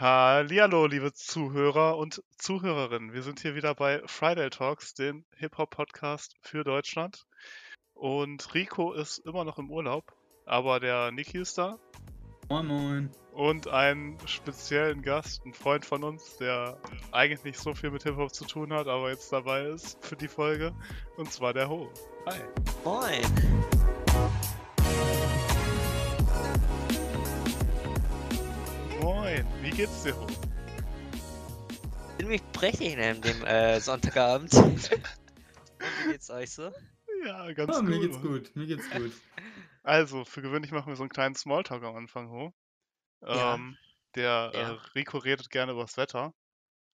Hallihallo, liebe Zuhörer und Zuhörerinnen. Wir sind hier wieder bei Friday Talks, den Hip-Hop-Podcast für Deutschland. Und Rico ist immer noch im Urlaub, aber der Niki ist da. Moin Moin. Und einen speziellen Gast, ein Freund von uns, der eigentlich nicht so viel mit Hip-Hop zu tun hat, aber jetzt dabei ist für die Folge. Und zwar der Ho. Hi. Moin. Moin. Wie geht's dir, mich prächtig an dem äh, Sonntagabend. Und wie geht's euch so? Ja, ganz Ah, gut. mir geht's gut, mir geht's gut. Also, für gewöhnlich machen wir so einen kleinen Smalltalk am Anfang, Ho. Ja. Ähm, der Ja. äh, Rico redet gerne über das Wetter,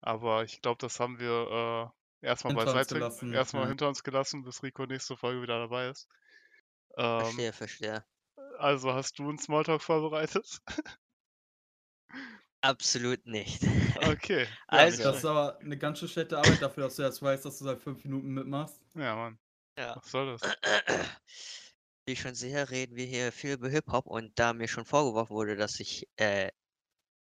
aber ich glaube, das haben wir äh, erstmal Hinter uns beiseite, gelassen, erstmal ja. hinter uns gelassen, bis Rico nächste Folge wieder dabei ist. Ähm, Verstehe, verstehe. also, hast du einen Smalltalk vorbereitet? Absolut nicht. Okay. Also- Das ist aber eine ganz schön schlechte Arbeit dafür, dass du jetzt weißt, dass du seit fünf Minuten mitmachst. ja, Mann. Ja. Was soll das? Wie ich schon sehe, reden wir hier viel über Hip-Hop und da mir schon vorgeworfen wurde, dass ich äh,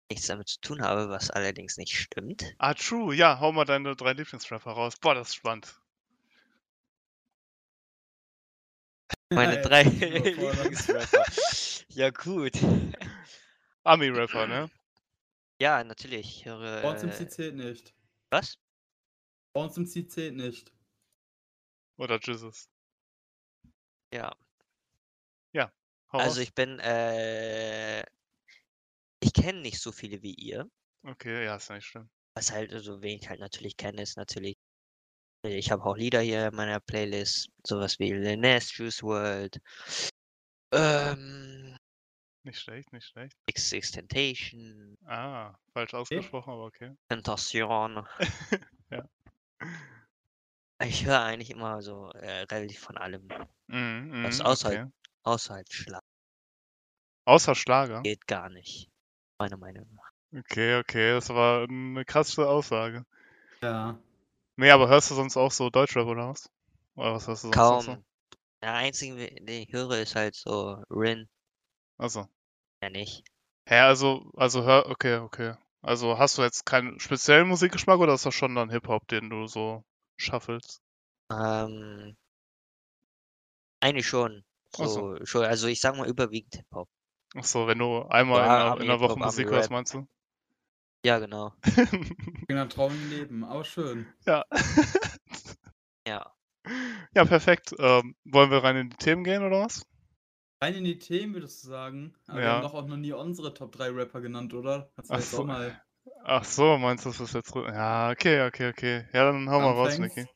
nichts damit zu tun habe, was allerdings nicht stimmt. Ah, true. Ja, hau mal deine drei Lieblingsrapper raus. Boah, das ist spannend. Meine drei. Lieblingsrapper. ja, gut. Ami-Rapper, ne? Ja, natürlich. Ich höre. Bei uns im Äh, C zählt nicht. was? Bei uns im C zählt nicht. Oder Jesus. Ja. Hau Also ich bin, äh, ich kenne nicht so viele wie ihr. Okay, ja, ist ja nicht schlimm. Was halt, also wen ich halt natürlich kenne, ist natürlich, ich habe auch Lieder hier in meiner Playlist, sowas wie Lil Nas, Juice World, ähm, Nicht schlecht, nicht schlecht. XX Temptation, Ah, falsch ausgesprochen, aber okay. Tentation. Ja. Ich höre eigentlich immer so äh, relativ von allem, Mhm, was mhm, außer, okay. außer halt Schlag Außer Schlager? geht gar nicht, meiner Meinung nach. Okay, okay, das war eine krasse Aussage. Ja. Nee, aber hörst du sonst auch so Deutschrap oder was? Oder was hörst du sonst noch so? Kaum. Der einzige, den ich höre, ist halt so Rin, Also. ja nicht. Hä, also, also hör, okay, okay. Also hast du jetzt keinen speziellen Musikgeschmack oder ist das schon dann Hip-Hop, den du so schaffelst? Ähm, eigentlich schon. So. So, schon, also ich sag mal überwiegend Hip-Hop. Ach so, wenn du einmal in Ja, der, in Ami-Hip-Hop, Woche Musik hörst, meinst du? Ja, genau. In einem traurigen Leben, aber schön. ja. Ja. Ja, perfekt. Ähm, wollen wir rein in die Themen gehen oder was? Rein in die Themen würdest du sagen. Aber wir Ja. haben doch auch noch nie unsere Top 3 Rapper genannt, oder? Kannst du Ach jetzt so. auch mal. Ach so, meinst du, das ist jetzt. Ja, okay, okay, okay. Ja, dann hau mal raus? Niki.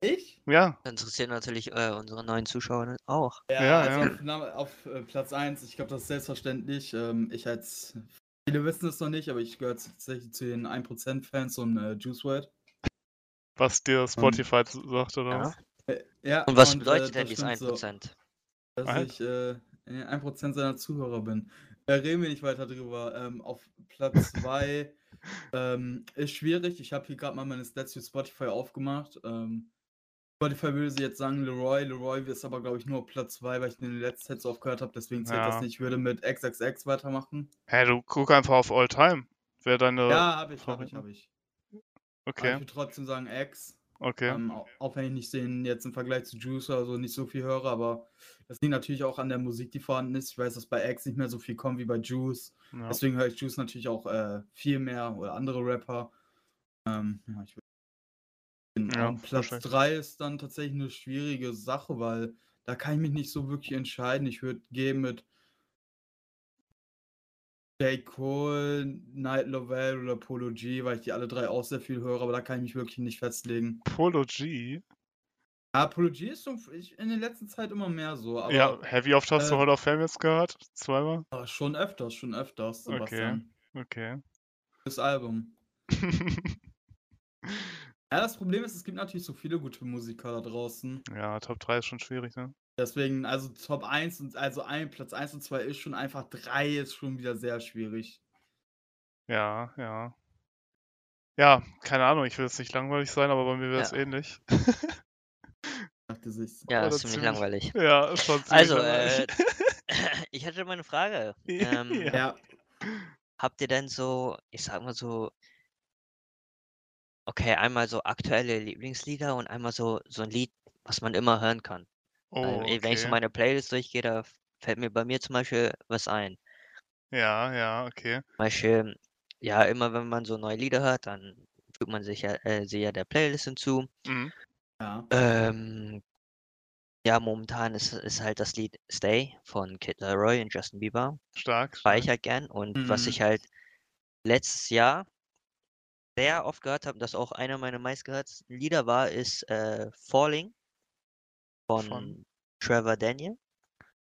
Ich? Ja, Interessiert natürlich äh, unsere neuen Zuschauer auch. Ja, Ja, also ja. Auf, auf äh, Platz 1, ich glaube, das ist selbstverständlich. Ähm, ich als, viele wissen es noch nicht, aber ich gehöre tatsächlich zu den 1%-Fans von äh, Juice WRLD. was dir Spotify sagt oder Ja. was? Äh, ja, Und was äh, bedeutet denn das dieses stimmt so, 1%? Dass Alter. ich äh, 1% seiner Zuhörer bin. Äh, reden wir nicht weiter drüber. Ähm, auf Platz 2 ähm, ist schwierig. Ich habe hier gerade mal meine Stats für Spotify aufgemacht. Ähm, Spotify würde sie jetzt sagen Leroy. Leroy ist aber, glaube ich, nur auf Platz 2, weil ich den letzten Set so oft gehört habe. Deswegen zählt Ja. das nicht. Ich würde mit XXX weitermachen. Hä, du guck einfach auf All Time. Wer deine. Ja, habe ich, habe ich, habe ich. Aber ich Okay, würde trotzdem sagen X. okay. Ähm, au- auch wenn ich nicht den jetzt im Vergleich zu Juice oder so nicht so viel höre, aber das liegt natürlich auch an der Musik, die vorhanden ist. Ich weiß, dass bei X nicht mehr so viel kommt wie bei Juice. Ja. Deswegen höre ich Juice natürlich auch äh, viel mehr oder andere Rapper. Ähm, ja, ich. Ja, Platz verstehe. 3 ist dann tatsächlich eine schwierige Sache, weil da kann ich mich nicht so wirklich entscheiden. Ich würde gehen mit J. Cole, Night Lovell oder Polo G, weil ich die alle drei auch sehr viel höre, aber da kann ich mich wirklich nicht festlegen. Polo G. Ja, Polo G ist schon in der letzten Zeit immer mehr so, aber ja, wie oft hast du äh, Hall of Fame jetzt gehört? Zweimal? aber schon öfters, schon öfters, Okay. Sebastian. Okay. Das Album. Ja, das Problem ist, es gibt natürlich so viele gute Musiker da draußen. ja, Top 3 ist schon schwierig, ne? Deswegen, also Top 1 und also ein, Platz 1 und 2 ist schon einfach 3 ist schon wieder sehr schwierig. Ja, ja. Ja, keine Ahnung, ich will jetzt nicht langweilig sein, aber bei mir wäre es Ja. ähnlich. Ja, Oder ist ziemlich langweilig. Ja, ist schon ziemlich Also, langweilig. äh, ich hätte mal eine Frage. Ähm, Ja. Habt ihr denn so, ich sag mal so okay, einmal so aktuelle Lieblingslieder und einmal so so 'n Lied, was man immer hören kann? Oh, Ähm, eh, wenn ich so okay. meine Playlist durchgehe, da fällt mir bei mir zum Beispiel was ein. Ja, ja, okay. Zum Beispiel, ja, immer wenn man so neue Lieder hört, dann fügt man sich ja äh, sie ja der Playlist hinzu. Mhm. Ja. Ähm ja, momentan ist ist halt das Lied „Stay“ von Kid Laroi und Justin Bieber. Stark, Feiere ich halt gern und was Mhm. ich halt letztes Jahr sehr oft gehört habe das auch einer meiner meistgehörtesten Lieder war, ist, äh, „Falling“ Von? von Trevor Daniel.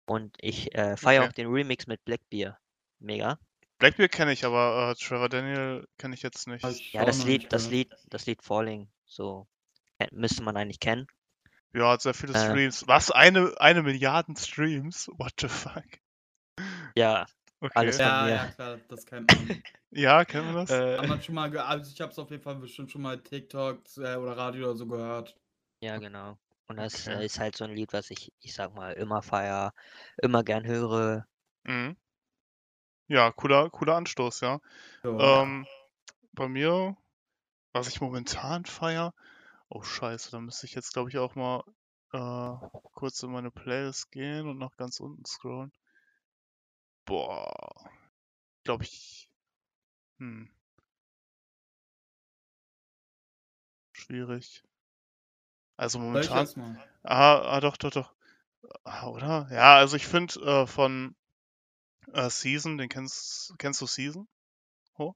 Und ich, äh, feiere Okay. auch den Remix mit Blackbear mega. Blackbeard kenne ich, aber, äh, Trevor Daniel kenne ich jetzt nicht. Ja, das Lied nicht das. Lied das Lied „Falling“, so, äh, müsste man eigentlich kennen. Ja, hat sehr viele Äh. Streams. Was? Eine eine Milliarden Streams? What the fuck? Ja, alles Okay. von Ja, mir. ja, klar, das kennt man. Ja, kennt man das? Äh. Hat man schon mal also, ich habe es auf jeden Fall bestimmt schon mal TikToks, äh, oder Radio oder so gehört. Ja, genau. Und das, Okay. äh, ist halt so 'n Lied, was ich, ich sage mal, immer feiere, immer gern höre. Mhm. Ja, cooler cooler Anstoß, ja. So. Ähm, bei mir, was ich momentan feiere oh scheiße, da müsste ich jetzt, glaube ich, auch mal, äh, kurz in meine Playlist gehen und nach ganz unten scrollen. Boah. Glaube ich hm. Schwierig. Also, momentan ah, ah, doch, doch, doch. Ah, oder? Ja, also, ich finde, äh, von, äh, Season, den kennst kennst du Season? Ho?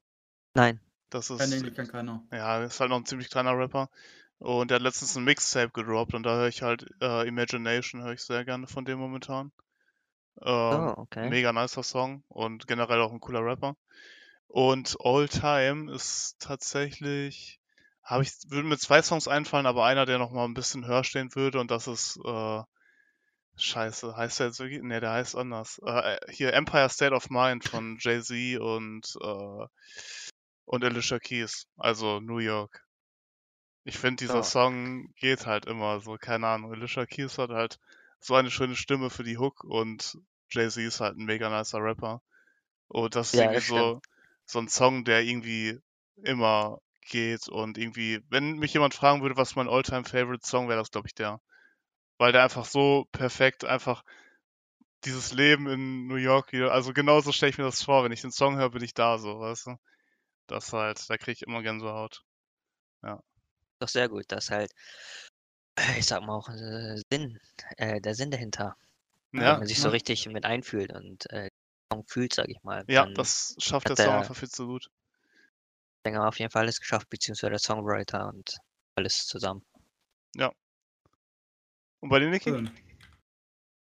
Nein. Das ist den kennt keiner. ja, ist halt noch 'n ziemlich kleiner Rapper. Und der hat letztens 'n Mixtape gedroppt und da höre ich halt, äh, „Imagination“ höre ich sehr gerne von dem momentan. Oh, Ähm, okay. mega nicer Song und generell auch 'n cooler Rapper. Und All-Time ist tatsächlich habe ich würden mir 2 Songs einfallen, aber einer, der noch mal 'n bisschen höher stehen würde und das ist, äh Scheiße, heißt der jetzt wirklich ne, der heißt anders. Äh, hier „Empire State of Mind“ von Jay-Z und, äh und Alicia Keys, also „New York“. Ich finde, dieser Oh. Song geht halt immer so, keine Ahnung. Alicia Keys hat halt so eine schöne Stimme für die Hook und Jay-Z ist halt 'n mega nicer Rapper. Und das ist Ja, irgendwie das so so 'n Song, der irgendwie immer geht und irgendwie wenn mich jemand fragen würde, was mein All-Time Favorite Song wäre, das glaube ich der. Weil der einfach so perfekt einfach dieses Leben in New York wieder also, genauso stelle ich mir das vor. Wenn ich den Song höre, bin ich da so, weißt du? Das halt da kriege ich immer Gänsehaut. Ja. Doch sehr gut, dass halt äh, ich sage mal auch, äh, Sinn äh, der Sinn dahinter. Wenn Ja, man sich so richtig mit einfühlt und, äh, den Song fühlt, sage ich mal, Ja, das schafft der Song einfach viel zu gut. Sänger auf jeden Fall alles geschafft, beziehungsweise der Songwriter und alles zusammen. Ja. Und bei dir, Niki? Schön.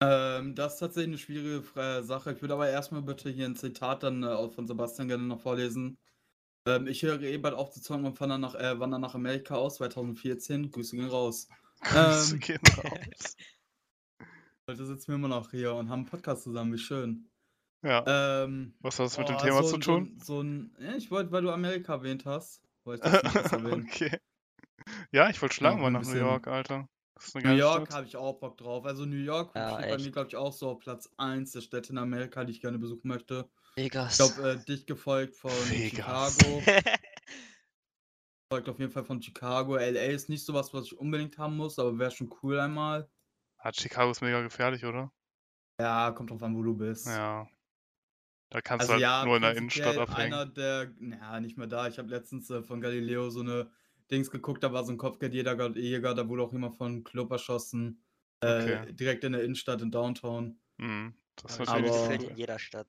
Ähm, das ist tatsächlich 'ne schwierige Sache. Ich würde aber erst mal bitte hier 'n Zitat dann, äh, von Sebastian gerne noch vorlesen. Ähm, ich höre eh bald auf zu zocken und wandere nach äh, wandere nach Amerika aus, 2014. Grüße gehen raus. Grüße Ähm. gehen raus. Heute sitzen wir immer noch hier und haben 'n Podcast zusammen, wie schön. Ja. Ähm, Was hat das mit dem boah, Thema so zu so tun? 'n so 'n ja, ich wollte, weil du Amerika erwähnt hast, wollte ich das erwähnen. Okay. Ja, ich wollte schon lange Auch mal 'n nach New York, Alter. 'ne New York habe ich auch Bock drauf. Also, New York Ja, steht bei mir, glaube ich, auch so auf Platz 1 der Städte in Amerika, die ich gerne besuchen möchte. Ich Vegas. glaube, äh, dicht gefolgt von Vegas. Chicago. Folgt auf jeden Fall von Chicago. LA ist nicht so was, was ich unbedingt haben muss, aber wäre schon cool einmal. Ah, Chicago ist mega gefährlich, oder? Ja, kommt drauf an, wo du bist. Ja. Da kannst Also du halt ja, nur in der Innenstadt abhängen. einer der na ja, nicht mehr da. Ich habe letztens, äh, von Galileo so 'ne Dings geguckt, da war so 'n Kopfgeldjäger Jäger, da wurde auch jemand von Club erschossen, Okay. äh, direkt in der Innenstadt in Downtown. Mhm. Das ist natürlich Aber- in jeder Stadt.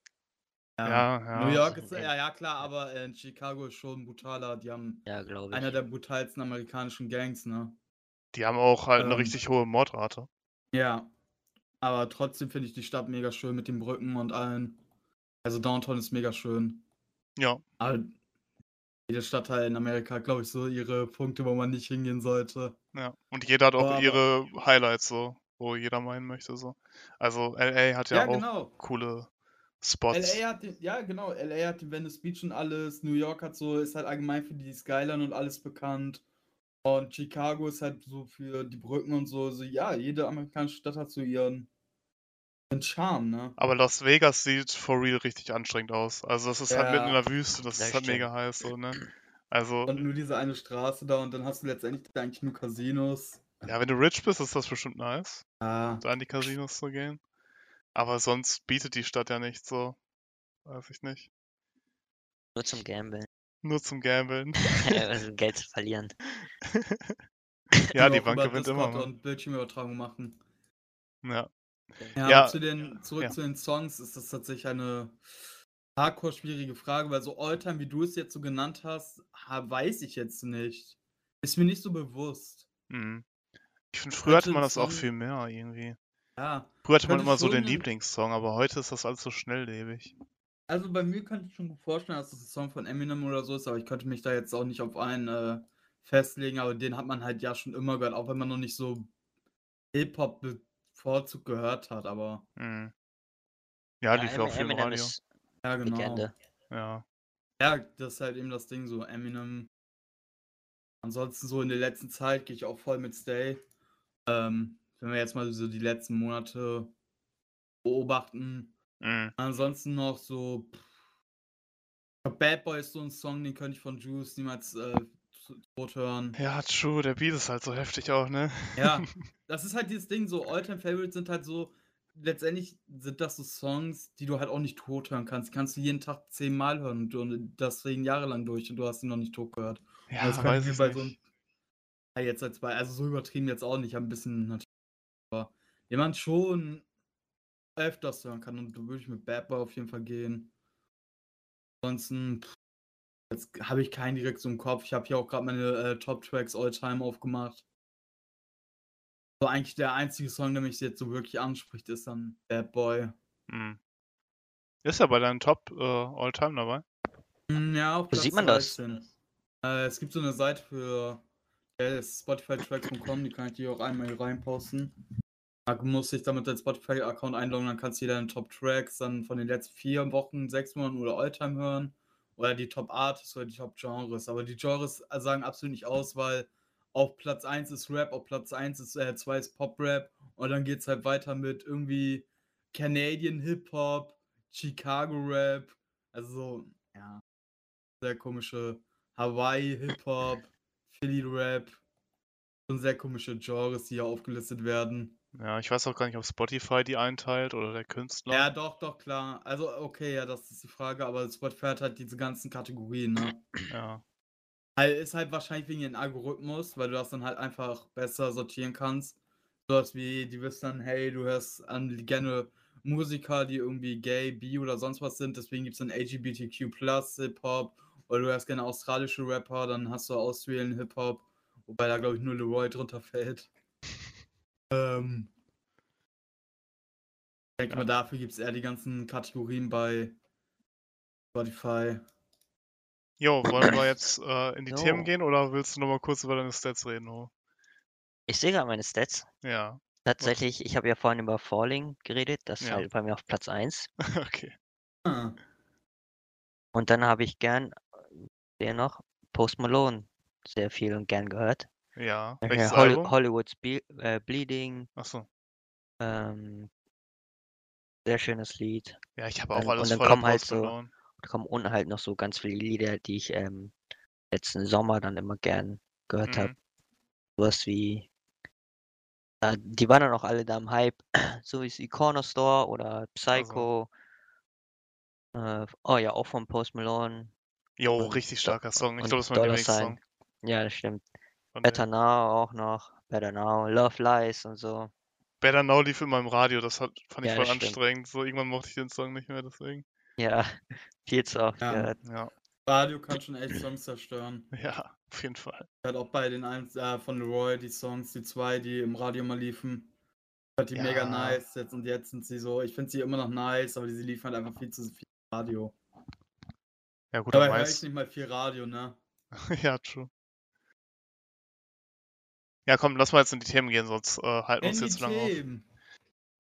Ja, Ja, New ja. York In ist in ja, ja klar, aber, äh, Chicago ist schon brutaler. Die haben Ja, glaube einer ich. der brutalsten amerikanischen Gangs, ne? Die haben auch halt Ähm. richtig hohe Mordrate. Ja. Aber trotzdem finde ich die Stadt mega schön mit den Brücken und allem. Also, Downtown ist mega schön. Ja. Aber jede Stadtteil in Amerika hat, glaube ich, so ihre Punkte, wo man nicht hingehen sollte. Ja. Und jeder hat auch Aber ihre Highlights so, wo jeder hin möchte so. Also, LA hat ja Ja, auch genau. coole Spots. LA hat den ja, genau, LA hat die Venice Beach und alles. New York hat so ist halt allgemein für die Skyline und alles bekannt. Und Chicago ist halt so für die Brücken und so. So, ja, jede amerikanische Stadt hat so ihren Ein Charme, ne? Aber Las Vegas sieht for real richtig anstrengend aus. Also das ist halt mitten in Ja. der Wüste, das Das ist halt stimmt. mega heiß so, ne? Also, Und nur diese eine Straße da und dann hast du letztendlich eigentlich nur Casinos. ja, wenn du rich bist, ist das bestimmt nice, Ja. da in die Casinos zu gehen. Aber sonst bietet die Stadt ja nicht so. Weiß ich nicht. Nur zum Gamblen. Nur zum Gamblen. also Geld zu verlieren. ja, die auch Bank gewinnt immer. Mann. Und Bildschirmübertragung machen. Ja. Ja, Ja, zu den, zurück ja. zu den Songs ist das tatsächlich eine hardcore schwierige Frage, weil so Alltime, wie du es jetzt so genannt hast, ha, weiß ich jetzt nicht. Ist mir nicht so bewusst. Mhm. Ich finde, früher hatte man das auch viel mehr irgendwie. Ja, Früher hatte man immer so den Lieblingssong, aber heute ist das alles so schnelllebig. also bei mir könnte ich schon vorstellen, dass das ein Song von Eminem oder so ist, aber ich könnte mich da jetzt auch nicht auf einen äh, festlegen, aber den hat man halt ja schon immer gehört, auch wenn man noch nicht so Hip-Hop bevorzugt gehört hat, aber Mhm. Ja, lief ja auch viel Eminem Radio. ist ja, genau. Legende. Ja. Ja, das ist halt eben das Ding so, Eminem. Ansonsten so in der letzten Zeit gehe ich auch voll mit Stay. Ähm, wenn wir jetzt mal so die letzten Monate beobachten. Mhm. Ansonsten noch so. pff, Bad Boy ist so ein Song, den könnte ich von Juice niemals äh, tot hören. Ja, true, der Beat ist halt so heftig auch, ne? Ja, das ist halt dieses Ding, so All-Time Favorites sind halt so, letztendlich sind das so Songs, die du halt auch nicht tot hören kannst. Die kannst du jeden Tag zehnmal hören und, das deswegen jahrelang durch und du hast ihn noch nicht tot gehört. Ja, das weiß könnte ich bei so nicht. einem. Ja, jetzt als bei, also so übertrieben jetzt auch nicht, ein bisschen natürlich. Aber den man schon öfters hören kann und da würde ich mit Bad Boy auf jeden Fall gehen. Ansonsten, pff, jetzt habe ich keinen direkt so im Kopf. Ich habe hier auch gerade meine äh, Top-Tracks All-Time aufgemacht. So eigentlich der einzige Song, der mich jetzt so wirklich anspricht, ist dann Bad Boy. Mhm. Ist er bei deinen Top äh, All-Time dabei? Hm, Ja, auf Wo Platz sieht man das? 13. Äh, es gibt so eine Seite für äh, spotifytracks.com, die kann ich dir auch einmal hier reinposten. Da musst dich damit deinen Spotify-Account einloggen, dann kannst du dir deine Top-Tracks dann von den letzten vier Wochen, sechs Monaten oder Alltime hören. Oder die Top-Artists oder die Top-Genres. Aber die Genres äh, sagen absolut nicht aus, weil auf Platz 1 ist Rap, auf Platz 1 ist, äh, 2 ist Pop-Rap und dann geht es halt weiter mit irgendwie Canadian Hip-Hop, Chicago-Rap, also so, ja, sehr komische Hawaii Hip-Hop, Philly Rap, schon sehr komische Genres, die hier aufgelistet werden. Ja, ich weiß auch gar nicht, ob Spotify die einteilt oder der Künstler. Ja, doch, doch, klar. Also, okay, ja, das ist die Frage, aber Spotify hat halt diese ganzen Kategorien, ne? Ja. Halt, ist halt wahrscheinlich wegen dem Algorithmus, weil du das dann halt einfach besser sortieren kannst. Sowas wie, die wissen dann, hey, du hörst an gerne Musiker, die irgendwie gay, bi oder sonst was sind, deswegen gibt es dann LGBTQ Hip-Hop oder du hörst gerne australische Rapper, dann hast du Australian Hip-Hop, wobei da glaube ich nur Leroy drunter fällt. Ähm, ich denke Ja. mal, dafür gibt es eher die ganzen Kategorien bei Spotify. Jo, wollen wir jetzt äh, in die Themen Jo. gehen oder willst du noch mal kurz über deine Stats reden? Ho? Ich sehe gerade meine Stats. Ja, Tatsächlich, ich habe ja vorhin über Falling geredet, das ist Ja. halt bei mir auf Platz 1. okay. Ah, Und dann habe ich gern, der noch, Post Malone sehr viel und gern gehört. Ja, welches Holly, Album? Hollywood's Be äh, Bleeding, Achso. ähm, sehr schönes Lied. Ja, ich habe auch Dann- alles und dann kommen halt so-. Da kommen unten halt noch so ganz viele Lieder, die ich ähm, letzten Sommer dann immer gern gehört habe. Mhm. Sowas wie, äh, die waren dann auch alle da im Hype, so wie die Corner Store oder Psycho. Äh, oh ja, auch von Post Malone. Jo, und richtig starker Song. Ich und glaube, das ist mein Lieblingssong. Ja, das stimmt. Von Better dem. Now auch noch. Better Now, Love Lies und so. Better Now lief in meinem Radio, das hat, fand ich Ja, voll stimmt. anstrengend. So, irgendwann mochte ich den Song nicht mehr, deswegen. Ja, viel zu oft Ja. gehört. Ja, Radio kann schon echt Songs zerstören. ja, auf jeden Fall. Halt auch bei den eins äh, von Leroy, die Songs, die zwei, die im Radio mal liefen. Fand die mega Ja. nice. Jetzt und jetzt sind sie so, ich finde sie immer noch nice, aber diese liefen halt einfach viel zu viel Radio. Ja, gut, Dabei höre ich nicht mal viel Radio, ne? ja, true. Ja, komm, lass mal jetzt in die Themen gehen, sonst äh, halten wir uns jetzt zu lange auf. Themen.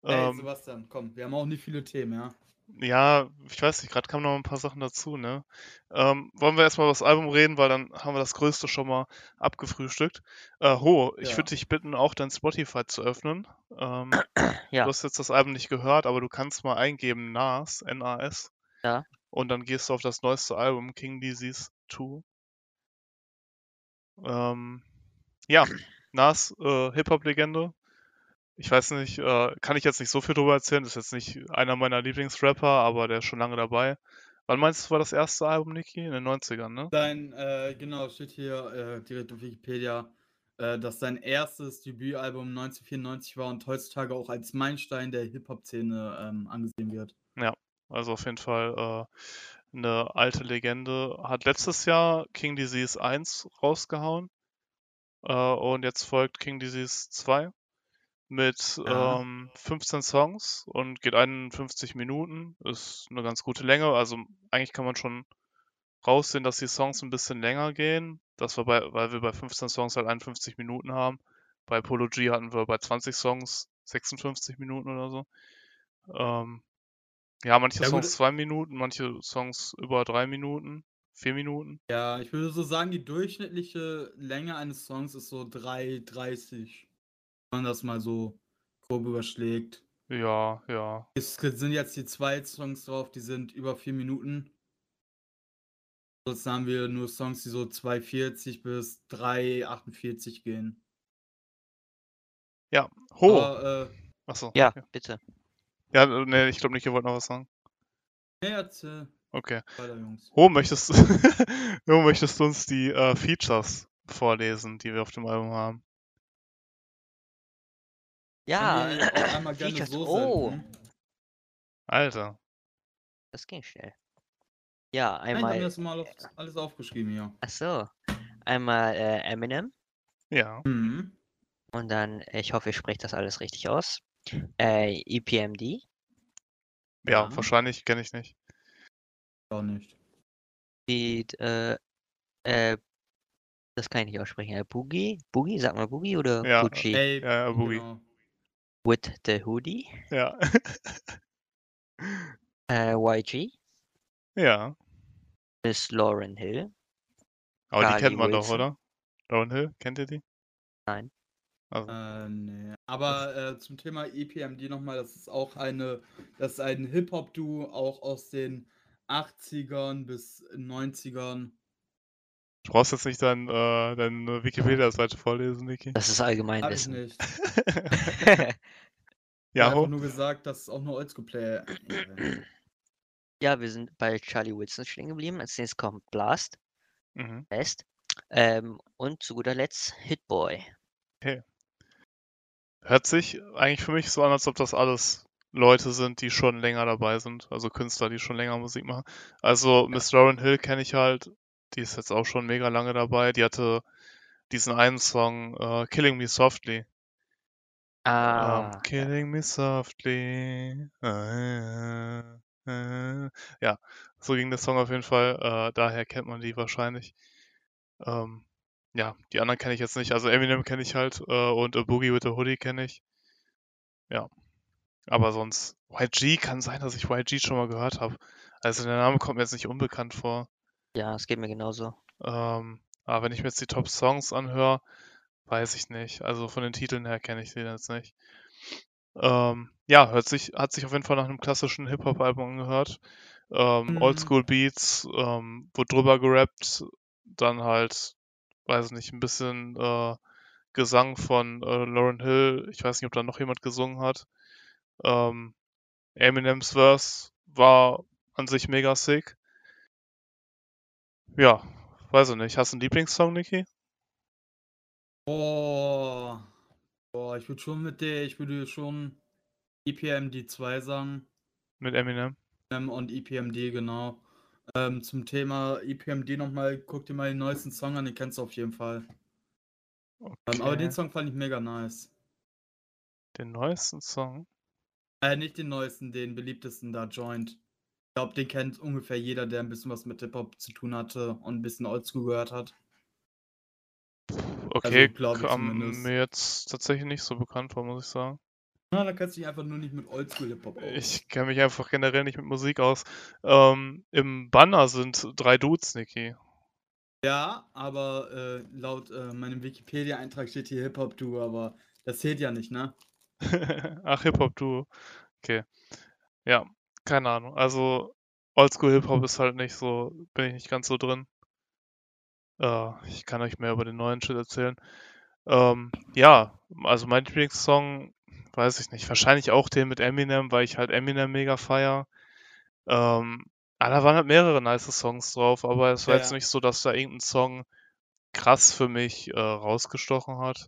Hey, Ähm, Sebastian, komm, wir haben auch nicht viele Themen, ja. Ja, ich weiß nicht, gerade kamen noch ein paar Sachen dazu, ne? Ähm, wollen wir erstmal über das Album reden, weil dann haben wir das Größte schon mal abgefrühstückt. Äh, Ho, ich Ja. würde dich bitten, auch dein Spotify zu öffnen. Ähm, Ja. Du hast jetzt das Album nicht gehört, aber du kannst mal eingeben NAS, N-A-S. Ja. Und dann gehst du auf das neueste Album, King Disease 2. Ähm, ja, Nas, äh, Hip-Hop-Legende. Ich weiß nicht, äh, kann ich jetzt nicht so viel drüber erzählen, ist jetzt nicht einer meiner Lieblingsrapper, aber der ist schon lange dabei. Wann meinst du, war das erste Album, Niki? In den 90ern, ne? Sein, äh, genau, steht hier äh, direkt auf Wikipedia, äh, dass sein erstes Debütalbum 1994 war und heutzutage auch als Meilenstein der Hip-Hop-Szene ähm, angesehen wird. Also auf jeden Fall äh, eine alte Legende. Hat letztes Jahr King Disease 1 rausgehauen. Äh, und jetzt folgt King Disease 2 mit Ja. ähm, 15 Songs und geht 51 Minuten. Ist eine ganz gute Länge. Also eigentlich kann man schon raussehen, dass die Songs ein bisschen länger gehen. Das war bei, weil wir bei 15 Songs halt 51 Minuten haben. Bei Polo G hatten wir bei 20 Songs 56 Minuten oder so. Ähm, ja, manche Ja, gut. Songs zwei Minuten, manche Songs über drei Minuten, vier Minuten. Ja, ich würde so sagen, die durchschnittliche Länge eines Songs ist so 3,30. Wenn man das mal so grob überschlägt. Ja, ja. Es sind jetzt die zwei Songs drauf, die sind über vier Minuten. Sonst haben wir nur Songs, die so 2,40 bis 3,48 gehen. Ja. Ho! Aber, äh, Achso. Ja, okay. bitte. Ja, nee, ich glaube nicht, ihr wollt noch was sagen. nee, erzähl Okay. Ho, möchtest, Ho, möchtest du uns die äh, Features vorlesen, die wir auf dem Album haben? Ja, einmal gerne Features. so Oh, senden. Alter. das ging schnell. Ja, Nein, ich habe mir einmal. das mal auf, alles aufgeschrieben hier. Ach so. Einmal äh, Eminem Ja. Mhm. und dann, ich hoffe, ich spreche das alles richtig aus. Äh, EPMD. Ja, Ja. wahrscheinlich kenne ich nicht. Auch nicht. Beat, äh, äh, das kann ich nicht aussprechen. Äh, Boogie? Boogie? Sag mal Boogie oder Ja, Gucci? Ey, Ja, ja, Boogie. genau. With the Hoodie. Ja. Äh, YG. ja. Miss Lauren Hill. Aber die Carly kennt man doch, Wilson. oder? Lauren Hill, kennt ihr die? Nein. Also, Äh, nee. Aber äh, zum Thema EPMD nochmal, das ist auch eine, das ist ein Hip-Hop-Duo, auch aus den 80ern bis 90ern. du brauchst jetzt nicht dein, äh, deine Wikipedia-Seite vorlesen, Niki. Das ist Hab ich Allgemeinwissen. nicht. Ich ja, hab einfach Ho? nur gesagt, dass es auch nur Oldschool-Player. äh, ja, wir sind bei Charlie Wilson stehen geblieben. Als nächstes kommt Blast, Mhm. Best. Ähm, und zu guter Letzt Hitboy. Hört sich eigentlich für mich so an, als ob das alles Leute sind, die schon länger dabei sind. Also Künstler, die schon länger Musik machen. Also Miss Lauren Hill kenne ich halt. Die ist jetzt auch schon mega lange dabei. Die hatte diesen einen Song, äh, Killing Me Softly. Ah, Ähm, Killing Me Softly. Ja, so ging der Song auf jeden Fall. Äh, daher kennt man die wahrscheinlich. Ähm, ja, die anderen kenne ich jetzt nicht. Also Eminem kenne ich halt äh, und A Boogie with a Hoodie kenne ich. Ja, aber sonst YG kann sein, dass ich YG schon mal gehört habe. Also der Name kommt mir jetzt nicht unbekannt vor. ja, es geht mir genauso. Ähm, aber wenn ich mir jetzt die Top Songs anhöre, weiß ich nicht. Also von den Titeln her kenne ich die jetzt nicht. Ähm, ja, hört sich, hat sich auf jeden Fall nach einem klassischen Hip-Hop-Album angehört. Ähm, Mhm. Oldschool Beats, ähm, wurde drüber gerappt, dann halt, weiß nicht, ein bisschen äh, Gesang von äh, Lauren Hill. Ich weiß nicht, ob da noch jemand gesungen hat. Ähm, Eminems Verse war an sich mega sick. Ja, weiß ich nicht. Hast du einen Lieblingssong, Niki? Boah. Boah, ich würde schon mit der, ich würde schon EPMD 2 sagen. Mit Eminem? Ähm, und EPMD, genau. Ähm, zum Thema EPMD nochmal, guck dir mal den neuesten Song an, den kennst du auf jeden Fall. Ähm, aber den Okay. Song fand ich mega nice. Den neuesten Song? Äh, nicht den neuesten, den beliebtesten da, Joint. Ich glaube, den kennt ungefähr jeder, der ein bisschen was mit Hip-Hop zu tun hatte und ein bisschen Oldschool gehört hat. Okay, ich kam zumindest. mir jetzt tatsächlich nicht so bekannt vor, muss ich sagen. Na, da kennst du dich einfach nur nicht mit Oldschool-Hip-Hop aus. Ich kenne mich einfach generell nicht mit Musik aus. Ähm, Im Banner sind drei Dudes, Niki. Ja, aber äh, laut äh, meinem Wikipedia-Eintrag steht hier Hip-Hop-Duo, aber das zählt ja nicht, ne? Ach, Hip-Hop-Duo. Okay. Ja, keine Ahnung. Also, Oldschool-Hip-Hop ist halt nicht so, bin ich nicht ganz so drin. Äh, ich kann euch mehr über den neuen Shit erzählen. Ähm, ja, also mein Lieblingssong, weiß ich nicht, wahrscheinlich auch den mit Eminem, weil ich halt Eminem mega feier. Ähm, ah, da waren halt mehrere nice Songs drauf, aber es war Ja, jetzt ja. nicht so, dass da irgendein Song krass für mich äh, rausgestochen hat.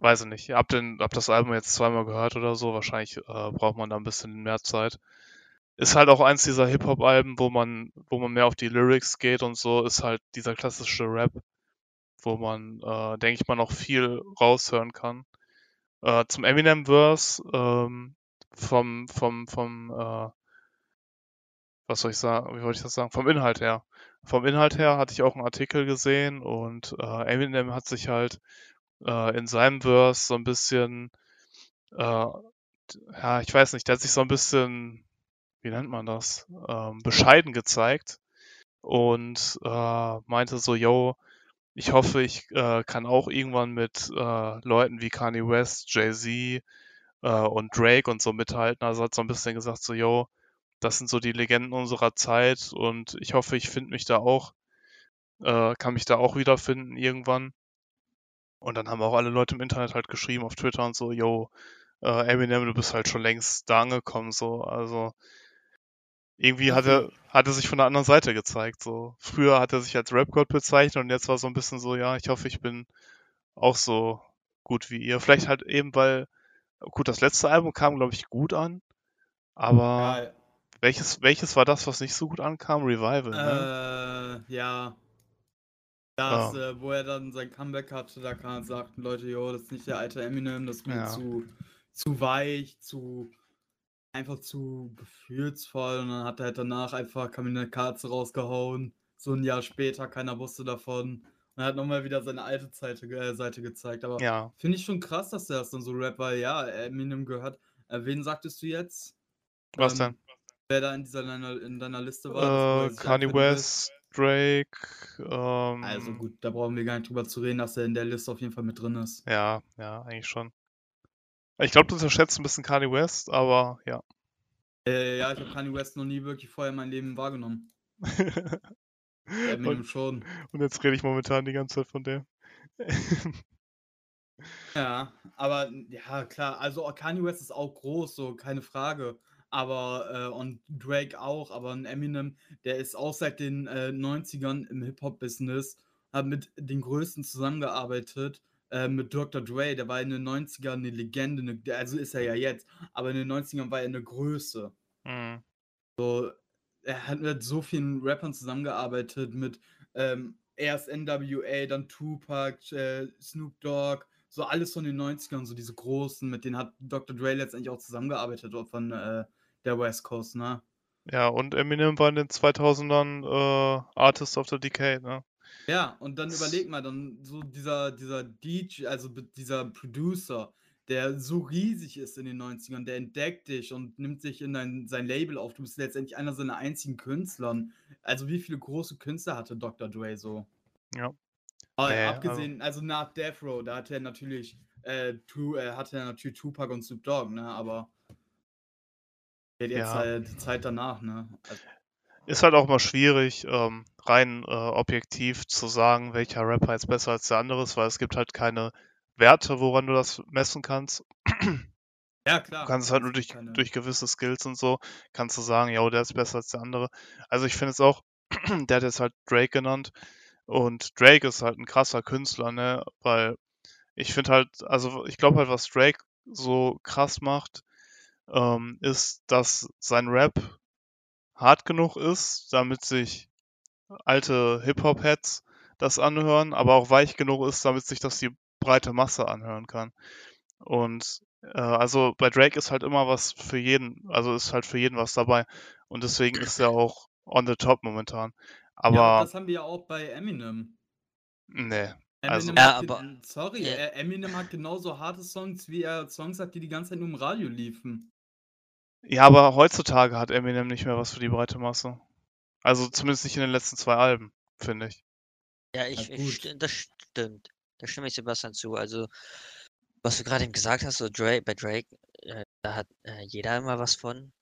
Weiß ich nicht. Hab, den, hab das Album jetzt zweimal gehört oder so. Wahrscheinlich äh, braucht man da ein bisschen mehr Zeit. Ist halt auch eins dieser Hip-Hop-Alben, wo man, wo man mehr auf die Lyrics geht und so, ist halt dieser klassische Rap, wo man, äh, denke ich mal, noch viel raushören kann. Äh, zum Eminem-Verse, ähm, vom, vom, vom, äh, was soll ich sagen, wie wollte ich das sagen? Vom Inhalt her. Vom Inhalt her hatte ich auch einen Artikel gesehen und äh, Eminem hat sich halt äh, in seinem Verse so ein bisschen, äh, ja, ich weiß nicht, der hat sich so ein bisschen, wie nennt man das, ähm, bescheiden gezeigt und äh, meinte so, yo, ich hoffe, ich äh, kann auch irgendwann mit äh, Leuten wie Kanye West, Jay-Z äh, und Drake und so mithalten. Also hat so ein bisschen gesagt, so, yo, das sind so die Legenden unserer Zeit und ich hoffe, ich finde mich da auch, äh, kann mich da auch wiederfinden irgendwann. Und dann haben auch alle Leute im Internet halt geschrieben auf Twitter und so, yo, äh, Eminem, du bist halt schon längst da angekommen, so. Also irgendwie hat er, Also, hat er sich von der anderen Seite gezeigt, so. Früher hat er sich als Rap-God bezeichnet und jetzt war so ein bisschen so, ja, ich hoffe, ich bin auch so gut wie ihr. Vielleicht halt eben, weil, gut, das letzte Album kam, glaube ich, gut an, aber ja, welches, welches war das, was nicht so gut ankam? Revival, ne? äh, ja, Ja, das, äh, wo er dann sein Comeback hatte, da kann, sagten Leute, jo, das ist nicht der alte Eminem, das ist mir ja, zu, zu weich, zu, einfach zu gefühlsvoll. Und dann hat er halt danach einfach Kamine Katze rausgehauen, so ein Jahr später, keiner wusste davon. Und er hat nochmal wieder seine alte Seite, äh, Seite gezeigt, aber ja. finde ich schon krass, dass der das dann so rappt, weil ja, Eminem gehört, äh, wen sagtest du jetzt? Was denn? Ähm, wer da in, dieser, deiner, in deiner Liste war, Äh, er Kanye? West, Drake, Also ähm, gut, da brauchen wir gar nicht drüber zu reden, dass er in der Liste auf jeden Fall mit drin ist. ja, ja, eigentlich schon. Ich glaube, du unterschätzt ein bisschen Kanye West, aber ja. Äh, ja, ich habe Kanye West noch nie wirklich vorher in meinem Leben wahrgenommen. Eminem und, schon. und jetzt rede ich momentan die ganze Zeit von dem. Ja, aber ja, klar, also Kanye West ist auch groß, so keine Frage. Aber, äh, und Drake auch, aber ein Eminem, der ist auch seit den äh, 90ern im Hip-Hop-Business, hat mit den Größten zusammengearbeitet, äh, mit Dr. Dre, der war in den 90ern eine Legende, eine, also ist er ja jetzt, aber in den 90ern war er eine Größe. Mhm. So, er hat mit so vielen Rappern zusammengearbeitet, mit ähm, erst NWA, dann Tupac, äh, Snoop Dogg, so alles von den 90ern, so diese großen, mit denen hat Dr. Dre letztendlich auch zusammengearbeitet, von äh, der West Coast, ne? Ja, und Eminem war in den 2000ern äh, Artist of the Decade, ne? Ja, und dann überleg mal, dann so dieser, dieser DJ, also dieser Producer, der so riesig ist in den 90ern, der entdeckt dich und nimmt sich in dein, sein Label auf. Du bist letztendlich einer seiner einzigen Künstlern. Also wie viele große Künstler hatte Dr. Dre so? Ja. Aber Nee, also abgesehen, also nach Death Row, da hatte er natürlich, äh, tu, äh, hatte er natürlich Tupac und Snoop Dogg, ne? Aber jetzt Ja. äh, die Zeit danach, ne? Also, Ist halt auch mal schwierig, ähm, rein äh, objektiv zu sagen, welcher Rapper jetzt besser als der andere ist, weil es gibt halt keine Werte, woran du das messen kannst. ja, Du klar. kannst es halt nur durch, keine- durch gewisse Skills und so, kannst du sagen, ja, der ist besser als der andere. Also ich finde es auch, der hat jetzt halt Drake genannt und Drake ist halt ein krasser Künstler, ne, weil ich finde halt, also ich glaube halt, was Drake so krass macht, ähm, ist, dass sein Rap hart genug ist, damit sich alte Hip-Hop-Heads das anhören, aber auch weich genug ist, damit sich das die breite Masse anhören kann. Und äh, also bei Drake ist halt immer was für jeden, also ist halt für jeden was dabei. Und deswegen ist er auch on the top momentan. ja, aber Aber das haben wir ja auch bei Eminem. nee, Also- Eminem Ja, hat ge- aber- sorry, Ja. äh, Eminem hat genauso harte Songs, wie er Songs hat, die die ganze Zeit nur im Radio liefen. Ja, aber heutzutage hat Eminem nicht mehr was für die breite Masse. Also zumindest nicht in den letzten zwei Alben, finde ich. Ja, ich, ich gut. sti- das stimmt. Da stimme ich Sebastian zu. Also, was du gerade eben gesagt hast, so Drake, bei Drake, äh, da hat äh, jeder immer was von.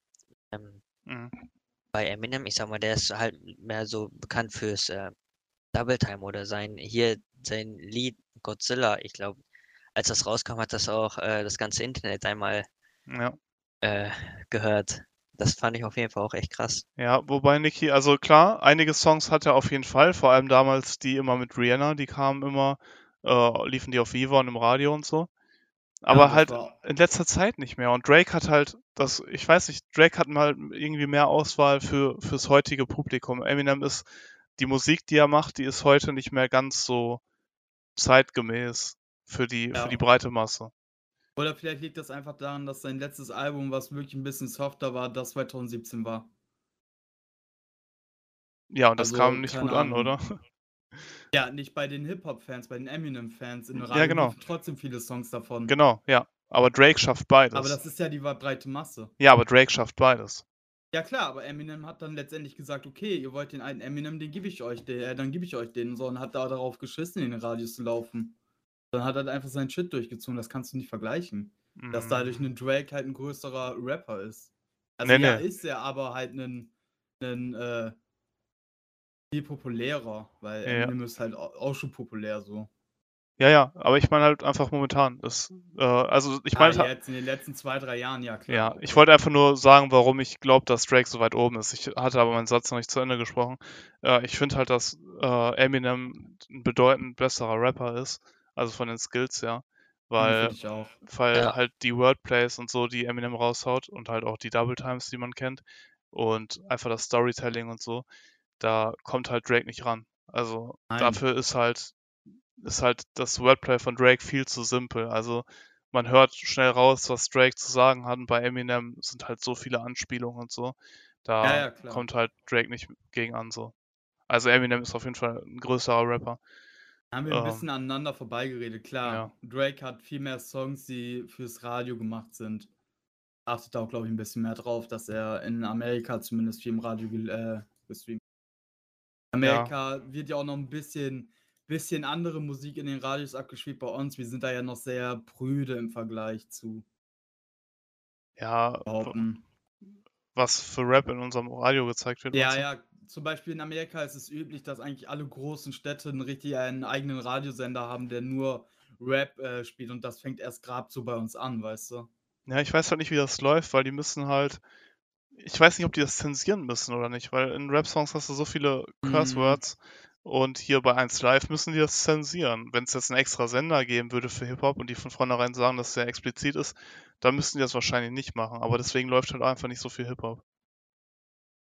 Ähm, Mhm. bei Eminem, ich sag mal, der ist halt mehr so bekannt fürs äh, Double Time oder sein, hier sein Lied Godzilla. Ich glaube, als das rauskam, hat das auch äh, das ganze Internet einmal Ja. Äh, gehört. Das fand ich auf jeden Fall auch echt krass. Ja, wobei Nicki, also klar, einige Songs hat er auf jeden Fall, vor allem damals die immer mit Rihanna, die kamen immer, äh, liefen die auf Viva und im Radio und so. Aber das halt war- in letzter Zeit nicht mehr. Und Drake hat halt das, ich weiß nicht, Drake hat mal irgendwie mehr Auswahl für fürs heutige Publikum. Eminem ist die Musik, die er macht, die ist heute nicht mehr ganz so zeitgemäß für die für Ja. die breite Masse. Oder vielleicht liegt das einfach daran, dass sein letztes Album, was wirklich ein bisschen softer war, das 2017 war. Ja, und das Also, kam nicht gut an, Ahnung. oder? Ja, nicht bei den Hip-Hop-Fans, bei den Eminem-Fans. In Ja, Radio genau. liefen trotzdem viele Songs davon. Genau, ja. Aber Drake schafft beides. Aber das ist ja die breite Masse. Ja, aber Drake schafft beides. Ja klar, aber Eminem hat dann letztendlich gesagt, okay, ihr wollt den alten Eminem, den gebe ich euch, äh, dann gebe ich euch den. So, und hat da darauf geschissen, in den Radios zu laufen. Dann hat er einfach seinen Shit durchgezogen, das kannst du nicht vergleichen. Dass dadurch ein Drake halt ein größerer Rapper ist. Also Nee, ja, nee. ist er, aber halt ein, ein äh, viel populärer, weil Ja. Eminem ist halt au- auch schon populär so. Ja, ja, aber ich meine halt einfach momentan. Das, äh, also ich Ah, meine, jetzt in den letzten zwei, drei Jahren, ja klar. ja, ich wollte einfach nur sagen, warum ich glaube, dass Drake so weit oben ist. Ich hatte aber meinen Satz noch nicht zu Ende gesprochen. Äh, ich finde halt, dass äh, Eminem ein bedeutend besserer Rapper ist, also von den Skills her, Ja, weil, find ich auch. weil Ja. halt die Wordplays und so, die Eminem raushaut und halt auch die Double Times, die man kennt und einfach das Storytelling und so, da kommt halt Drake nicht ran. Also Nein. dafür ist halt ist halt das Wordplay von Drake viel zu simpel. Also man hört schnell raus, was Drake zu sagen hat. Und bei Eminem sind halt so viele Anspielungen und so. Da Ja, ja, kommt halt Drake nicht gegen an so. Also Eminem ist auf jeden Fall ein größerer Rapper. Haben wir ein Ähm, bisschen aneinander vorbeigeredet. Klar, ja. Drake hat viel mehr Songs, die fürs Radio gemacht sind. Achtet auch, glaube ich, ein bisschen mehr drauf, dass er in Amerika zumindest viel im Radio äh, gestreamt Amerika wird ja auch noch ein bisschen, bisschen andere Musik in den Radios abgespielt bei uns. Wir sind da ja noch sehr prüde im Vergleich zu Ja, behaupten. was für Rap in unserem Radio gezeigt wird. Ja, ja, zum Beispiel in Amerika ist es üblich, dass eigentlich alle großen Städte einen richtig einen eigenen Radiosender haben, der nur Rap äh, spielt und das fängt erst gerade so bei uns an, weißt du? Ja, ich weiß halt nicht, wie das läuft, weil die müssen halt. Ich weiß nicht, ob die das zensieren müssen oder nicht, weil in Rap-Songs hast du so viele Curse Mhm. Und hier bei 1 Live müssen die das zensieren. Wenn es jetzt einen extra Sender geben würde für Hip-Hop und die von vornherein sagen, dass es sehr explizit ist, dann müssten die das wahrscheinlich nicht machen. Aber deswegen läuft halt einfach nicht so viel Hip-Hop.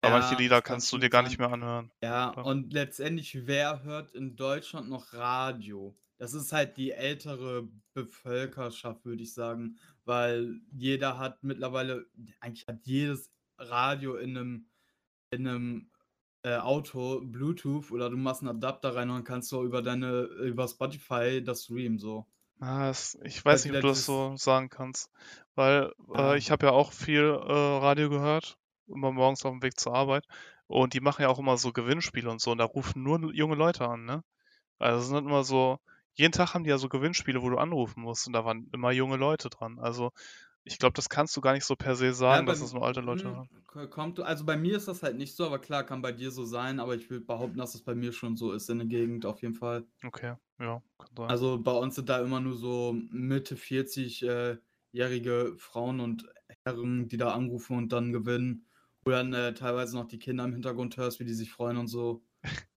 Aber manche Ja, Lieder kann kannst du dir gar nicht mehr anhören. Ja, Ja. und letztendlich, wer hört in Deutschland noch Radio? Das ist halt die ältere Bevölkerschaft, würde ich sagen, weil jeder hat mittlerweile, eigentlich hat jedes Radio in einem, in einem äh, Auto Bluetooth oder du machst einen Adapter rein und dann kannst du über deine, über Spotify das streamen, so. Ah, ich weiß nicht, ob du das so sagen kannst. Weil äh, ich habe ja auch viel äh, Radio gehört, immer morgens auf dem Weg zur Arbeit. Und die machen ja auch immer so Gewinnspiele und so. Und da rufen nur junge Leute an, ne? Also es sind immer so, jeden Tag haben die ja so Gewinnspiele, wo du anrufen musst. Und da waren immer junge Leute dran. Also ich glaube, das kannst du gar nicht so per se sagen, dass bei- es nur alte Leute hm, hören. k- Kommt, also bei mir ist das halt nicht so, aber klar, kann bei dir so sein, aber ich würde behaupten, dass es bei mir schon so ist in der Gegend auf jeden Fall. Okay, ja, kann sein. Also bei uns sind da immer nur so Mitte 40-jährige Frauen und Herren, die da anrufen und dann gewinnen. Wo dann äh, teilweise noch die Kinder im Hintergrund hörst, wie die sich freuen und so.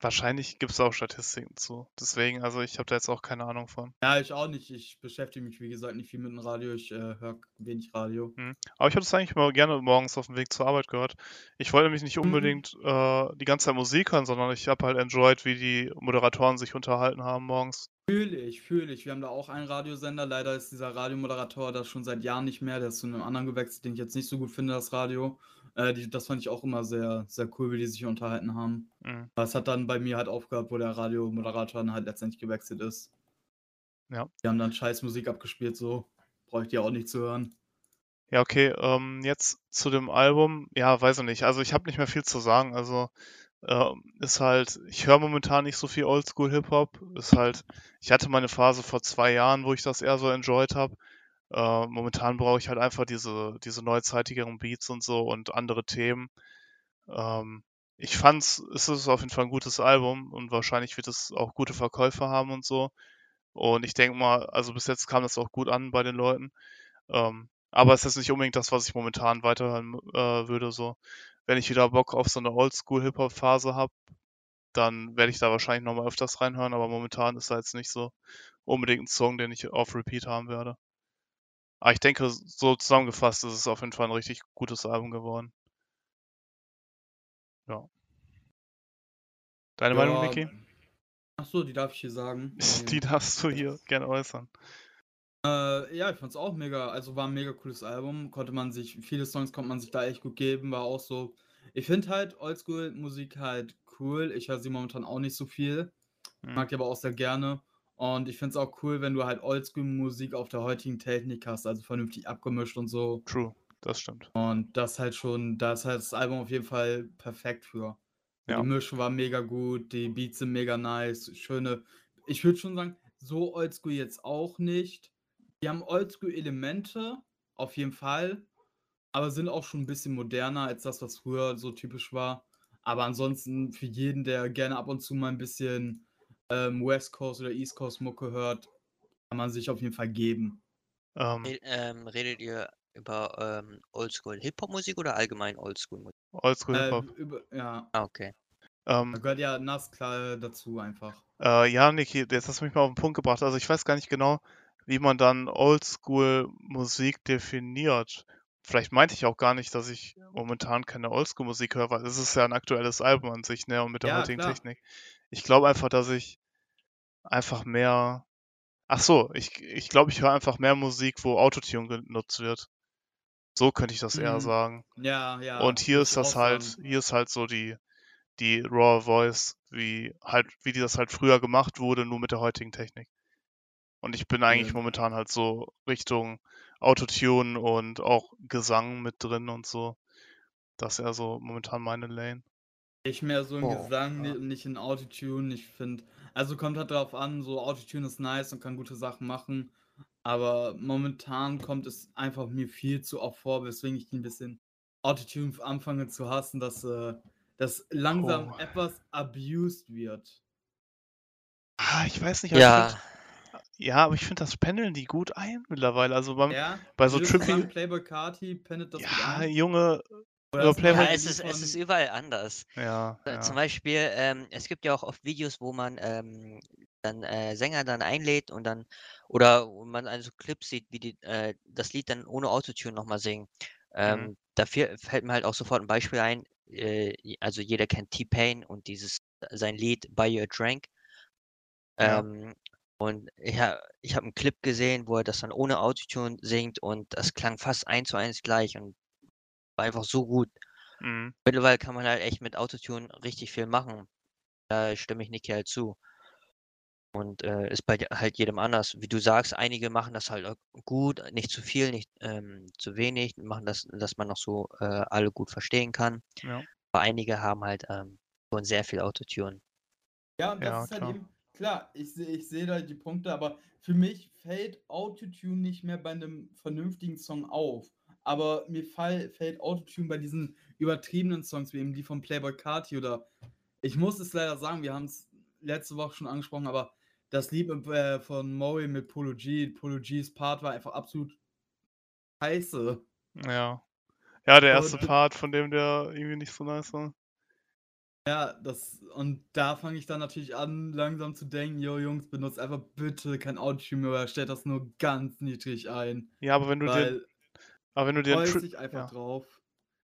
Wahrscheinlich gibt es auch Statistiken zu. Deswegen, also ich habe da jetzt auch keine Ahnung von. Ja, ich auch nicht. Ich beschäftige mich, wie gesagt, nicht viel mit dem Radio. Ich äh, höre wenig Radio. Aber ich habe das eigentlich mal gerne morgens auf dem Weg zur Arbeit gehört. Ich wollte nämlich Mhm. nicht unbedingt äh, die ganze Zeit Musik hören, sondern ich habe halt enjoyed, wie die Moderatoren sich unterhalten haben morgens. Fühle ich, fühle ich. Wir haben da auch einen Radiosender. Leider ist dieser Radiomoderator da schon seit Jahren nicht mehr. Der ist zu einem anderen gewechselt, den ich jetzt nicht so gut finde, das Radio. Äh, die, das fand ich auch immer sehr, sehr cool, wie die sich unterhalten haben. Mhm. Es hat dann bei mir halt aufgehört, wo der Radiomoderator dann halt letztendlich gewechselt ist. Ja. Die haben dann scheiß Musik abgespielt, so. Brauche ich dir auch nicht zu hören. Ja, okay, ähm, jetzt zu dem Album. Ja, weiß ich nicht. Also ich habe nicht mehr viel zu sagen. Also ähm, ist halt, ich höre momentan nicht so viel Oldschool Hip-Hop. Ist halt, ich hatte meine Phase vor zwei Jahren, wo ich das eher so enjoyed habe. Äh, momentan brauche ich halt einfach diese, diese neuzeitigeren Beats und so und andere Themen. Ähm, ich fand's, es ist auf jeden Fall ein gutes Album und wahrscheinlich wird es auch gute Verkäufe haben und so. Und ich denke mal, also bis jetzt kam das auch gut an bei den Leuten. Ähm, aber es ist nicht unbedingt das, was ich momentan weiterhören äh, würde. So, wenn ich wieder Bock auf so eine Oldschool-Hip-Hop-Phase habe, dann werde ich da wahrscheinlich nochmal öfters reinhören. Aber momentan ist da jetzt nicht so unbedingt ein Song, den ich auf Repeat haben werde. Aber ich denke, so zusammengefasst ist es auf jeden Fall ein richtig gutes Album geworden. Ja. Deine Meinung, Ja, Niki? Ach so, die darf ich hier sagen. Die darfst du hier gerne äußern. Äh, ja, ich fand's auch mega, also war ein mega cooles Album, konnte man sich, viele Songs konnte man sich da echt gut geben, war auch so. Ich finde halt Oldschool-Musik halt cool. Ich höre sie momentan auch nicht so viel, Hm. mag die aber auch sehr gerne. Und ich finde es auch cool, wenn du halt Oldschool-Musik auf der heutigen Technik hast, also vernünftig abgemischt und so. True, das stimmt. Und das halt schon, da ist halt das Album auf jeden Fall perfekt für. Ja. Die Mischung war mega gut, die Beats sind mega nice, schöne. Ich würde schon sagen, so oldschool jetzt auch nicht. Die haben oldschool-Elemente, auf jeden Fall, aber sind auch schon ein bisschen moderner als das, was früher so typisch war. Aber ansonsten für jeden, der gerne ab und zu mal ein bisschen ähm, West Coast oder East Coast Mucke hört, kann man sich auf jeden Fall geben. Ähm, Red- ähm, redet ihr über ähm, Oldschool Hip-Hop-Musik oder allgemein Oldschool-Musik? Oldschool Äh, Hip-Hop. über, ja, Ah, okay. Ähm, da gehört ja Nas klar dazu einfach. Äh, ja, Niki, jetzt hast du mich mal auf den Punkt gebracht. Also ich weiß gar nicht genau, wie man dann Oldschool-Musik definiert. Vielleicht meinte ich auch gar nicht, dass ich momentan keine Oldschool-Musik höre, weil es ist ja ein aktuelles Album an sich, ne, und mit der Ja, heutigen klar. Technik. Ich glaube einfach, dass ich einfach mehr. Ach so, ich, ich glaube, ich höre einfach mehr Musik, wo Autotune genutzt wird. So könnte ich das eher Mhm. sagen. Ja, ja. Und hier ist das halt, sagen. hier ist halt so die, die Raw Voice, wie halt, wie die das halt früher gemacht wurde, nur mit der heutigen Technik. Und ich bin eigentlich Ja. momentan halt so Richtung Autotune und auch Gesang mit drin und so. Das ist eher so momentan meine Lane. Ich mehr so in Oh, Gesang, ja. ni- nicht in Autotune. Ich finde, also kommt halt darauf an, so Autotune ist nice und kann gute Sachen machen. Aber momentan kommt es einfach mir viel zu oft vor, weswegen ich ein bisschen Autotune anfange zu hassen, dass äh, das langsam Oh. etwas abused wird. Ah, ich weiß nicht, Ja, ja, aber ich finde, das pendeln die gut ein mittlerweile. Also beim, Ja, bei so Trippy- Playboy Carti pendet das ja, ein? Junge, Oder Playboy- ja es, ist, es ist überall anders. ja, Äh, Zum ja. Beispiel, ähm, es gibt ja auch oft Videos, wo man ähm, dann äh, Sänger dann einlädt und dann, oder wo man also Clips sieht, wie die äh, das Lied dann ohne Autotune nochmal singen. Ähm, Dafür fällt mir halt auch sofort ein Beispiel ein. Äh, also jeder kennt T-Pain und dieses sein Lied Buy You a Drink. Ja. Ähm, und ja, ich habe einen Clip gesehen, wo er das dann ohne Autotune singt und das klang fast eins zu eins gleich und war einfach so gut. Mhm. Mittlerweile kann man halt echt mit Autotune richtig viel machen. Da stimme ich Niki halt zu. Und äh, ist bei halt jedem anders. Wie du sagst, einige machen das halt gut, nicht zu viel, nicht ähm, zu wenig, machen das, dass man noch so äh, alle gut verstehen kann. Ja. Aber einige haben halt ähm, schon sehr viel Autotune. Ja, und das Ja, ist halt klar. eben, klar, ich sehe ich seh da die Punkte, aber für mich fällt Autotune nicht mehr bei einem vernünftigen Song auf. Aber mir fall, fällt Autotune bei diesen übertriebenen Songs, wie eben die von Playboy Carti oder ich muss es leider sagen, wir haben es letzte Woche schon angesprochen, aber das Lied äh, von Moe mit Polo G, Polo G's Part war einfach absolut scheiße. Ja. Ja, der erste Part, von dem der irgendwie nicht so nice war. Ja, das, und da fange ich dann natürlich an, langsam zu denken, yo Jungs, benutzt einfach bitte kein Autotune mehr, oder stellt das nur ganz niedrig ein. Ja, aber wenn du dir, aber wenn du dir dich einfach ja. drauf.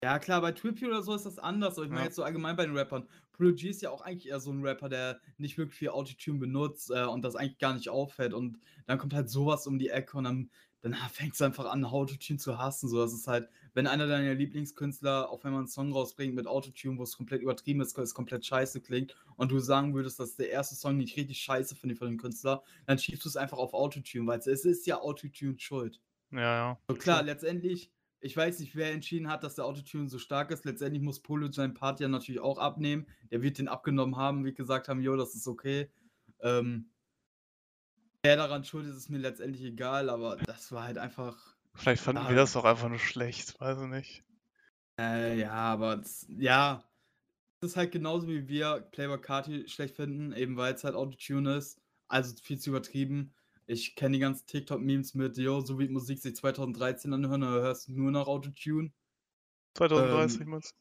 Ja, klar, bei Trippy oder so ist das anders. Aber ich meine Ja. jetzt so allgemein bei den Rappern. Polo G ist ja auch eigentlich eher so ein Rapper, der nicht wirklich viel Autotune benutzt äh, und das eigentlich gar nicht auffällt. Und dann kommt halt sowas um die Ecke und dann dann fängst du einfach an, Autotune zu hassen. So, das ist halt, wenn einer deiner Lieblingskünstler auf einmal einen Song rausbringt mit Autotune, wo es komplett übertrieben ist, es komplett scheiße klingt, und du sagen würdest, dass der erste Song nicht richtig scheiße finde von dem Künstler, dann schiebst du es einfach auf Autotune, weil es ist ja Autotune schuld. Ja, ja. So klar, letztendlich, ich weiß nicht, wer entschieden hat, dass der Autotune so stark ist. Letztendlich muss Polo seinen Part ja natürlich auch abnehmen. Der wird den abgenommen haben, wie gesagt haben, jo, das ist okay. Ähm, wer daran schuld ist, ist mir letztendlich egal, aber das war halt einfach. Vielleicht fanden wir das auch einfach nur schlecht, weiß ich nicht. Äh, ja, aber das, ja, das ist halt genauso wie wir Playboy Carti schlecht finden, eben weil es halt Autotune ist. Also viel zu übertrieben. Ich kenne die ganzen TikTok-Memes mit, yo, so wie Musik sich 2013 anhören, da hörst du nur noch Autotune. 2030, ähm, meinst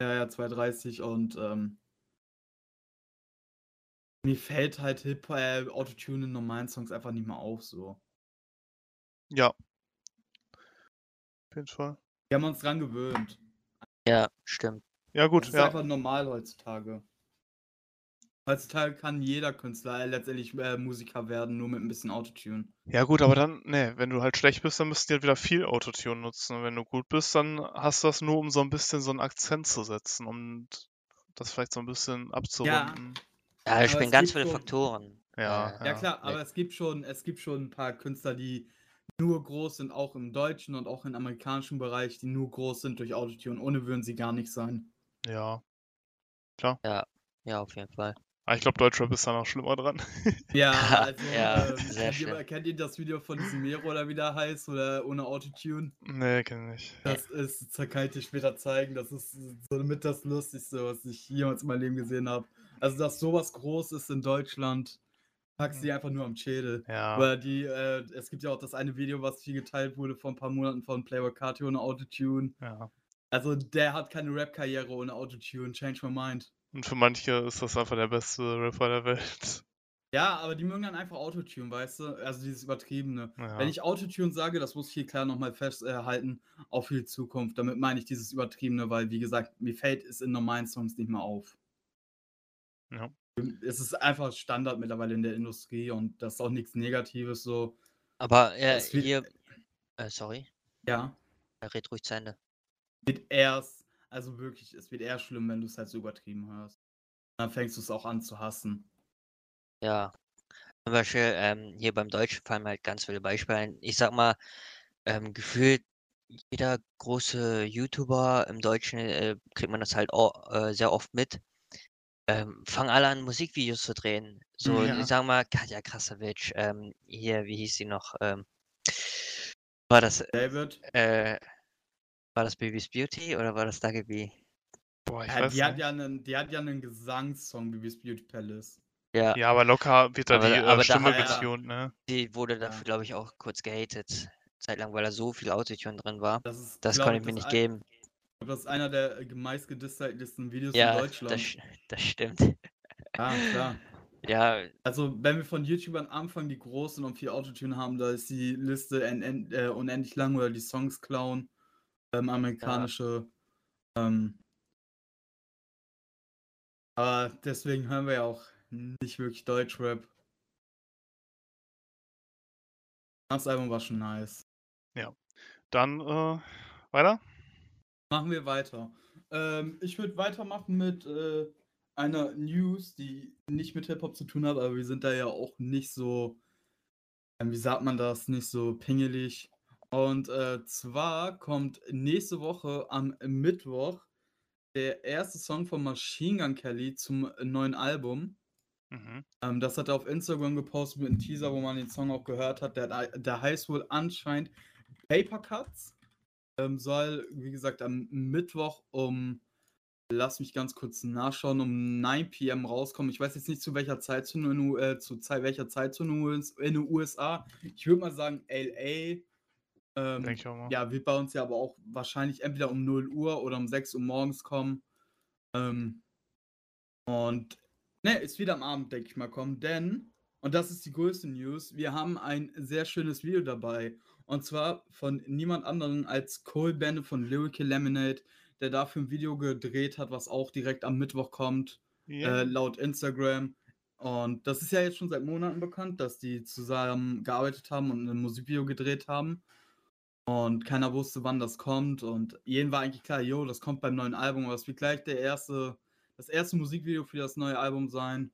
Ja, ja, 2030 und ähm, mir fällt halt Hip äh, Autotune in normalen Songs einfach nicht mehr auf, so. Ja. Auf jeden Fall. Wir haben uns dran gewöhnt. Ja, stimmt. Ja, gut, Das ist ja. einfach normal heutzutage. Heutzutage kann jeder Künstler äh, letztendlich äh, Musiker werden, nur mit ein bisschen Autotune. Ja, gut, aber dann, ne, wenn du halt schlecht bist, dann müsst ihr halt wieder viel Autotune nutzen. Und wenn du gut bist, dann hast du das nur, um so ein bisschen so einen Akzent zu setzen und das vielleicht so ein bisschen abzurunden. Ja, da Aber spielen es ganz viele schon- Faktoren. Ja, äh, Ja, klar, nee. aber es gibt schon, es gibt schon ein paar Künstler, die nur groß sind, auch im deutschen und auch im amerikanischen Bereich, die nur groß sind durch Autotune. Ohne würden sie gar nicht sein. Ja. Ja, auf jeden Fall. Aber ich glaube, Deutschrap ist da noch schlimmer dran. Ja, also Ja, ähm, sehr kennt, ihr, kennt ihr das Video von diesem Mero oder wie der heißt oder ohne Autotune? nee, kenn ich nicht. Das ist, das kann ich dir später zeigen. Das ist so mit das Lustigste, was ich jemals in meinem Leben gesehen habe. Also, dass sowas groß ist in Deutschland, packst du die einfach nur am Schädel. Ja. Aber die, äh, es gibt ja auch das eine Video, was viel geteilt wurde vor ein paar Monaten von Playboy Carti ohne Autotune. ja. Also, der hat keine Rap-Karriere ohne Autotune. Change my mind. Und für manche ist das einfach der beste Rapper der Welt. Ja, aber die mögen dann einfach Autotune, weißt du? Also dieses Übertriebene. Ja. Wenn ich Autotune sage, das muss ich hier klar nochmal festhalten, auch für die Zukunft. Damit meine ich dieses Übertriebene, weil, wie gesagt, mir fällt es in normalen Songs nicht mehr auf. Ja. Es ist einfach Standard mittlerweile in der Industrie und das ist auch nichts Negatives so. Aber äh, Es wird- hier, äh, sorry, Ja, red ruhig zu Ende. wird erst, also wirklich, es wird eher schlimm, wenn du es halt so übertrieben hörst. Dann fängst du es auch an zu hassen. Ja. Zum Beispiel ähm, hier beim Deutschen fallen mir halt ganz viele Beispiele ein. Ich sag mal, ähm, gefühlt jeder große YouTuber im Deutschen äh, kriegt man das halt auch, äh, sehr oft mit. Ähm, fangen alle an, Musikvideos zu drehen. So, Ja. ich sag mal, Katja Krasavitsch, ähm, hier, wie hieß sie noch? Ähm, war das, David, äh, war das Baby's Beauty oder war das Dagi B? Boah, ich ja, weiß die, hat ja einen, die hat ja einen Gesangssong, Bibis Beauty Palace. Ja, Ja, aber locker wird da Aber die da- aber äh, da Stimme getunt, ne? die wurde Ja. dafür, glaube ich, auch kurz gehatet. Zeitlang, weil da so viel Autotune drin war. Das, ist, Das glaub konnte ich mir nicht ein- geben. Das ist einer der äh, meist gedisliktesten Videos Ja, in das, Deutschland. sch- das stimmt. Ja, klar. Ja, Also, wenn wir von YouTubern anfangen, die groß sind und viel Autotune haben, da ist die Liste en en äh, unendlich lang oder die Songs klauen. Ähm, amerikanische. Ähm, aber deswegen hören wir ja auch nicht wirklich Deutschrap. Das Album war schon nice. Dann, äh, weiter? Machen wir weiter. Ähm, ich würde weitermachen mit äh, einer News, die nicht mit Hip-Hop zu tun hat, aber wir sind da ja auch nicht so, ähm, wie sagt man das, nicht so pingelig. Und äh, zwar kommt nächste Woche am Mittwoch der erste Song von Machine Gun Kelly zum neuen Album. Mhm. Ähm, das hat er auf Instagram gepostet mit einem Teaser, wo man den Song auch gehört hat. Der, der heißt wohl anscheinend Paper Cuts. Ähm, soll, wie gesagt, am Mittwoch um, lass mich ganz kurz nachschauen, um 9 pm rauskommen. Ich weiß jetzt nicht zu welcher Zeitzone in, äh, zu Zei- welcher Zeitzone in den USA. Ich würde mal sagen LA. Ähm, ich auch mal. ja, wird bei uns ja aber auch wahrscheinlich entweder um 0 Uhr oder um 6 Uhr morgens kommen. Ähm, und ne, ist wieder am Abend, denke ich mal, kommen, denn, und das ist die größte News, wir haben ein sehr schönes Video dabei. Und zwar von niemand anderem als Cole Bennett von Lyrical Lemonade, der dafür ein Video gedreht hat, was auch direkt am Mittwoch kommt, Ja. äh, laut Instagram. Und das ist ja jetzt schon seit Monaten bekannt, dass die zusammen gearbeitet haben und ein Musikvideo gedreht haben. Und keiner wusste, wann das kommt. Und jeden war eigentlich klar, jo, das kommt beim neuen Album, aber es wird gleich der erste, das erste Musikvideo für das neue Album sein.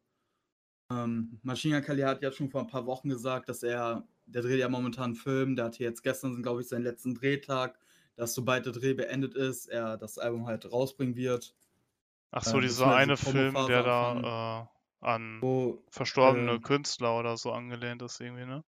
Ähm, Machine Kelly hat ja schon vor ein paar Wochen gesagt, dass er, der dreht ja momentan einen Film, der hatte jetzt gestern, glaube ich, seinen letzten Drehtag, dass sobald der Dreh beendet ist, er das Album halt rausbringen wird. Ach so, Äh, dieser eine Film, der da äh, an Wo, verstorbene äh, Künstler oder so angelehnt ist irgendwie, ne?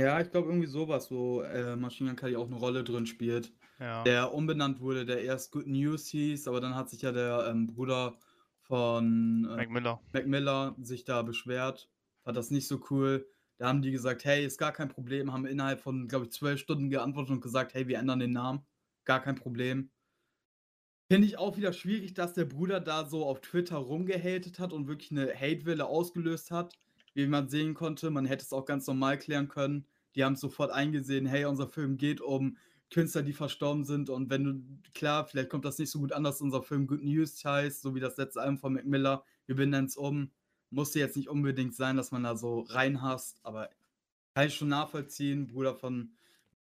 ja, ich glaube irgendwie sowas, wo äh, Machine Gun Kelly auch eine Rolle drin spielt. Ja. Der umbenannt wurde, der erst Good News hieß, aber dann hat sich ja der ähm, Bruder von äh, Mac Miller. Mac Miller sich da beschwert, fand das nicht so cool. Da haben die gesagt, hey, ist gar kein Problem, haben innerhalb von, glaube ich, zwölf Stunden geantwortet und gesagt, hey, wir ändern den Namen. Gar kein Problem. Finde ich auch wieder schwierig, dass der Bruder da so auf Twitter rumgehatet hat und wirklich eine Hatewelle ausgelöst hat. Wie man sehen konnte, man hätte es auch ganz normal klären können. Die haben sofort eingesehen, hey, unser Film geht um Künstler, die verstorben sind. Und wenn du, klar, vielleicht kommt das nicht so gut an, dass unser Film Good News heißt, so wie das letzte Album von Mac Miller. Wir benennen es um. Musste jetzt nicht unbedingt sein, dass man da so reinhasst, aber kann ich schon nachvollziehen. Bruder von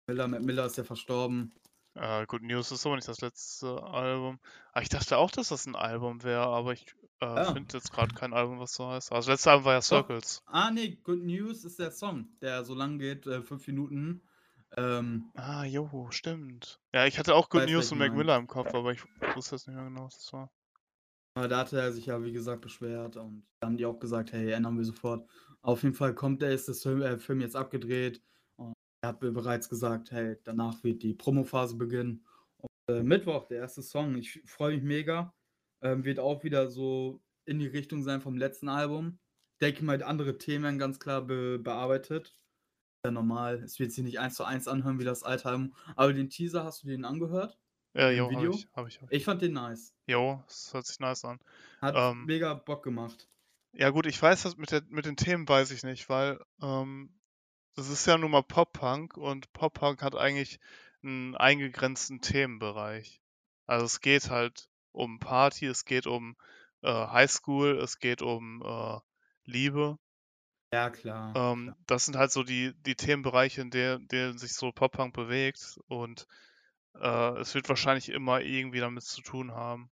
Miller, Mac Miller ist ja verstorben. Äh, Good News ist aber nicht das letzte Album. Aber ich dachte auch, dass das ein Album wäre, aber ich äh, Ja. finde jetzt gerade kein Album, was so heißt. Also das letzte Album war ja Circles. Ah, nee, Good News ist der Song, der so lang geht, äh, fünf Minuten. Ähm, Ah, jo, stimmt. Ja, ich hatte auch Good News und Mac. Miller im Kopf, aber ich wusste jetzt nicht mehr genau, was das war. Da hatte er sich ja, wie gesagt, beschwert und da haben die auch gesagt, hey, ändern wir sofort. Auf jeden Fall kommt der, ist das Film, äh, Film jetzt abgedreht und er hat mir bereits gesagt, hey, danach wird die Promophase beginnen. Und, äh, Mittwoch, der erste Song, ich freue mich mega. Ähm, wird auch wieder so in die Richtung sein vom letzten Album. Denke mal, andere Themen ganz klar be bearbeitet. Ja, normal. Es wird sich nicht eins zu eins anhören wie das alte Album. Aber den Teaser hast du den angehört? Ja, jo, Video? ich, habe ich. Hab ich. Ich fand den nice. Jo, das hört sich nice an. Hat Ähm, mega Bock gemacht. Ja gut, ich weiß das mit, der, mit den Themen weiß ich nicht, weil ähm, das ist ja nun mal Pop-Punk und Pop-Punk hat eigentlich einen eingegrenzten Themenbereich. Also es geht halt um Party, es geht um äh, Highschool, es geht um äh, Liebe. Ja, klar. Ähm, klar. das sind halt so die, die Themenbereiche, in der, denen sich so Pop-Punk bewegt und äh, es wird wahrscheinlich immer irgendwie damit zu tun haben.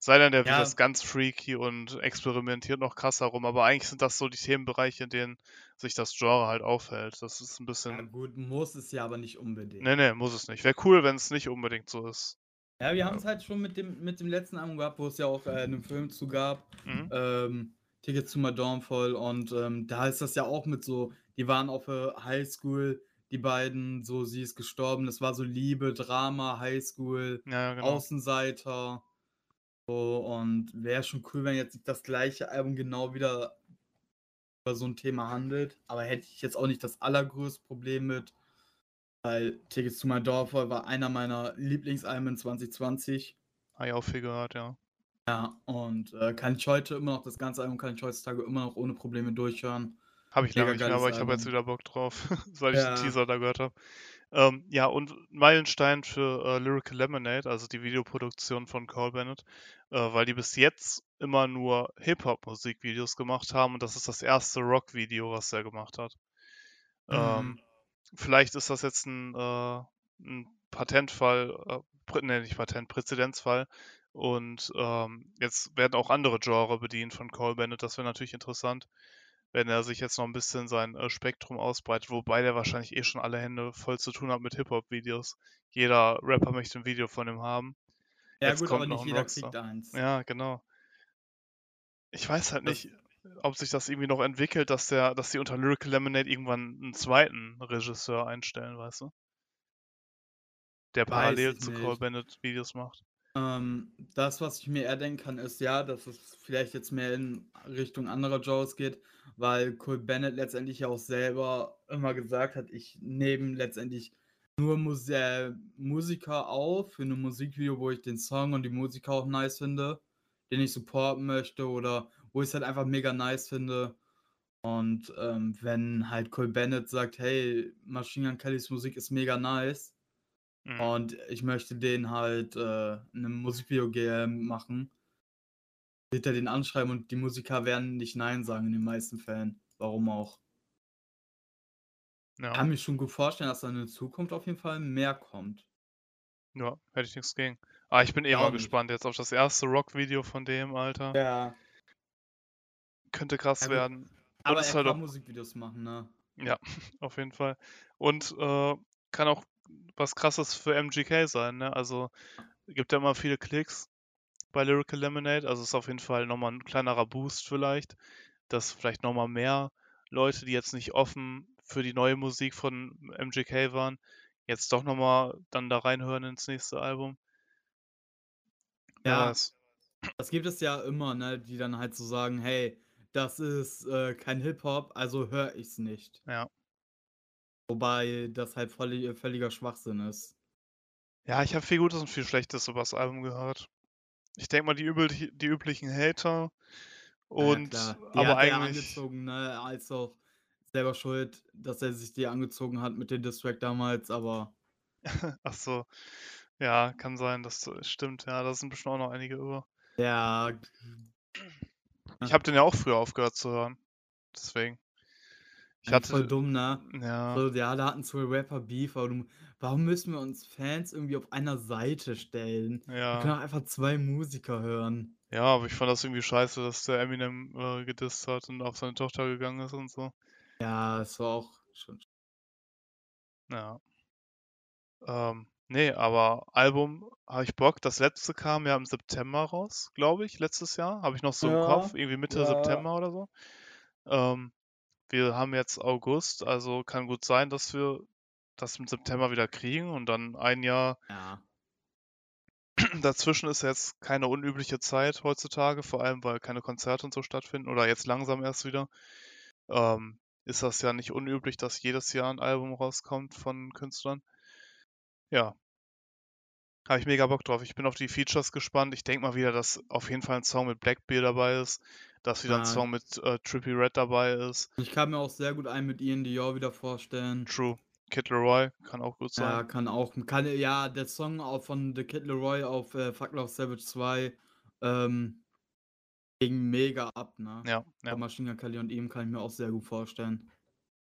Sei denn, der Ja. das ganz freaky und experimentiert noch krasser rum, aber eigentlich sind das so die Themenbereiche, in denen sich das Genre halt aufhält. Das ist ein Ja, bisschen. gut, muss es ja aber nicht unbedingt. Nee, nee, muss es nicht. Wäre cool, wenn es nicht unbedingt so ist. Ja, wir haben es halt schon mit dem, mit dem letzten Album gehabt, wo es ja auch äh, einen Film zu gab. Mhm. Ähm, Ticket to My Downfall. Und ähm, da ist das ja auch mit so, die waren auf der Highschool, die beiden, so, sie ist gestorben. Das war so Liebe, Drama, Highschool, Ja, ja, genau. Außenseiter. So, und wäre schon cool, wenn jetzt das gleiche Album genau wieder über so ein Thema handelt. Aber hätte ich jetzt auch nicht das allergrößte Problem mit, weil Tickets to My Downfall war einer meiner Lieblingsalben in 2020. Habe ich auch viel gehört, ja. Ja, und äh, kann ich heute immer noch, das ganze Album kann ich heutzutage immer noch ohne Probleme durchhören. Habe ich lange nicht mehr, aber ich habe jetzt wieder Bock drauf, seit ich den Ja. Teaser da gehört habe. Ähm, ja, und Meilenstein für äh, Lyrical Lemonade, also die Videoproduktion von Cole Bennett, äh, weil die bis jetzt immer nur Hip-Hop-Musikvideos gemacht haben und das ist das erste Rock-Video, was er gemacht hat. Ähm, Mhm. vielleicht ist das jetzt ein, äh, ein Patentfall, äh, nee, nicht Patent, Präzedenzfall. Und ähm, jetzt werden auch andere Genre bedient von Cole Bennett. Das wäre natürlich interessant, wenn er sich jetzt noch ein bisschen sein äh, Spektrum ausbreitet, wobei der wahrscheinlich eh schon alle Hände voll zu tun hat mit Hip-Hop-Videos. Jeder Rapper möchte ein Video von ihm haben. Ja, Jetzt gut, kommt aber noch nicht jeder Rockstar. kriegt eins. Ja, genau. Ich weiß halt Das- nicht, ob sich das irgendwie noch entwickelt, dass der, dass die unter Lyrical Lemonade irgendwann einen zweiten Regisseur einstellen, weißt du? Der parallel zu. Cole Bennett Videos macht. Ähm, das, was ich mir eher denken kann, ist ja, dass es vielleicht jetzt mehr in Richtung anderer Genres geht, weil Cole Bennett letztendlich ja auch selber immer gesagt hat, ich nehme letztendlich nur Mus äh, Musiker auf für ein Musikvideo, wo ich den Song und die Musiker auch nice finde, den ich supporten möchte oder wo ich es halt einfach mega nice finde. Und ähm, wenn halt Cole Bennett sagt, hey, Machine Gun Kellys Musik ist mega nice, Mhm. und ich möchte den halt äh, in einem Musikvideo ge- machen. wird er den anschreiben und die Musiker werden nicht Nein sagen in den meisten Fällen. Warum auch? Ja. Kann mir schon gut vorstellen, dass da in der Zukunft auf jeden Fall mehr kommt. Ja, hätte ich nichts gegen. Ah, ich bin eh mal Glaub ich. gespannt jetzt auf das erste Rock-Video von dem, Alter. Ja. Könnte krass Ja, werden. Aber er halt kann auch- Musikvideos machen, ne? Ja, auf jeden Fall. Und äh, kann auch was krasses für MGK sein, ne? Also gibt ja immer viele Klicks bei Lyrical Lemonade, also ist auf jeden Fall nochmal ein kleinerer Boost vielleicht, dass vielleicht nochmal mehr Leute, die jetzt nicht offen für die neue Musik von MGK waren, jetzt doch nochmal dann da reinhören ins nächste Album. Ja. weiß. Das gibt es ja immer, ne? Die dann halt so sagen, hey, das ist äh, kein Hip-Hop, also höre ich's nicht. Ja. Wobei das halt völlig, völliger Schwachsinn ist. Ja, ich habe viel Gutes und viel Schlechtes über das Album gehört. Ich denke mal, die, übel, die üblichen Hater und ja, aber hat er eigentlich. angezogen, ne? Als auch selber schuld, dass er sich die angezogen hat mit dem Distrack damals, aber Ach so. Ja, kann sein, das so- stimmt. Ja, da sind bestimmt auch noch einige über. ja, Ich habe den ja auch früher aufgehört zu hören. Deswegen. Ich eigentlich voll hatte. dumm, ne? Ja, So, ja, da hatten zwei Rapper Beef, aber du, warum müssen wir uns Fans irgendwie auf einer Seite stellen? Wir können ja. auch einfach zwei Musiker hören. Ja, aber ich fand das irgendwie scheiße, dass der Eminem äh, gedisst hat und auf seine Tochter gegangen ist und so. Ja, es war auch schon. Ja. Ähm, nee, aber Album habe ich Bock. Das letzte kam ja im September raus, glaube ich, letztes Jahr. Habe ich noch so im Ja, Kopf, irgendwie Mitte ja. September oder so. Ähm, wir haben jetzt August, also kann gut sein, dass wir das im September wieder kriegen und dann ein Jahr Ja. dazwischen ist jetzt keine unübliche Zeit heutzutage, vor allem weil keine Konzerte und so stattfinden oder jetzt langsam erst wieder. Ähm, ist das ja nicht unüblich, dass jedes Jahr ein Album rauskommt von Künstlern. Ja, habe ich mega Bock drauf. Ich bin auf die Features gespannt. Ich denke mal wieder, dass auf jeden Fall ein Song mit Blackbeard dabei ist, dass wieder ein Ja. Song mit äh, Trippy Red dabei ist. Ich kann mir auch sehr gut einen mit Ian Dior wieder vorstellen. True. Kid Leroy kann auch gut Ja, sein. kann auch. Kann, ja, der Song auch von The Kid Leroy auf äh, Fuck Love Savage 2 ähm, ging mega ab, ne? Ja, ja. Machine Kelly und ihm kann ich mir auch sehr gut vorstellen.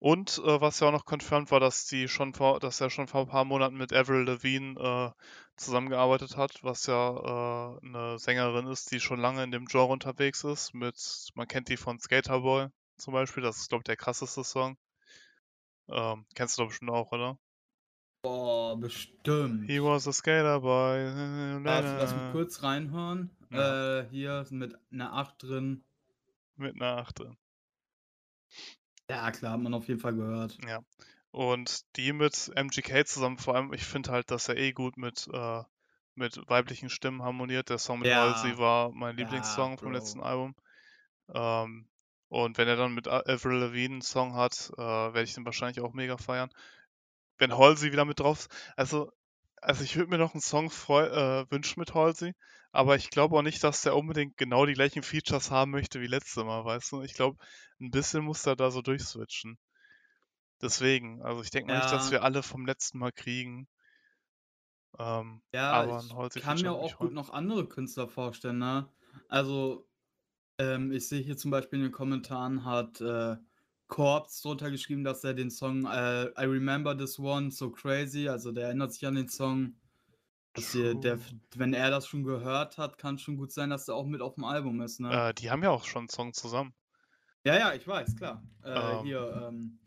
Und äh, was ja auch noch confirmed war, dass die schon vor, dass er schon vor ein paar Monaten mit Avril Lavigne äh, zusammengearbeitet hat, was ja äh, eine Sängerin ist, die schon lange in dem Genre unterwegs ist. Mit, man kennt die von Skater Boy zum Beispiel, das ist glaube ich der krasseste Song. Ähm, kennst du doch bestimmt auch, oder? Boah, bestimmt. He was a skater boy. Warte, lass mich kurz reinhören. Ja. Äh, hier ist mit einer 8 drin. Mit einer 8 drin. Ja, klar, hat man auf jeden Fall gehört. Ja. Und die mit MGK zusammen, vor allem, ich finde halt, dass er eh gut mit, äh, mit weiblichen Stimmen harmoniert. Der Song mit Ja. Halsey war mein Ja, Lieblingssong vom Bro. letzten Album. Ähm, und wenn er dann mit Avril Lavigne einen Song hat, äh, werde ich den wahrscheinlich auch mega feiern. Wenn Halsey wieder mit drauf ist. Also, also ich würde mir noch einen Song äh, wünschen mit Halsey, aber ich glaube auch nicht, dass der unbedingt genau die gleichen Features haben möchte wie letztes Mal, weißt du? Ich glaube, ein bisschen muss er da so durchswitchen. Deswegen, also ich denke mal nicht, dass Ja. wir alle vom letzten Mal kriegen. Ähm, Ja, aber ich kann mir auch gut noch andere Künstler vorstellen, ne? Also, ähm, ich sehe hier zum Beispiel in den Kommentaren hat äh, Corpse drunter geschrieben, dass er den Song äh, I Remember This One So Crazy, also der erinnert sich an den Song. Dass hier, der, wenn er das schon gehört hat, kann schon gut sein, dass er auch mit auf dem Album ist, ne? Äh, die haben ja auch schon einen Song zusammen. Ja, ja, ich weiß, klar. Äh, Ähm. hier, ähm,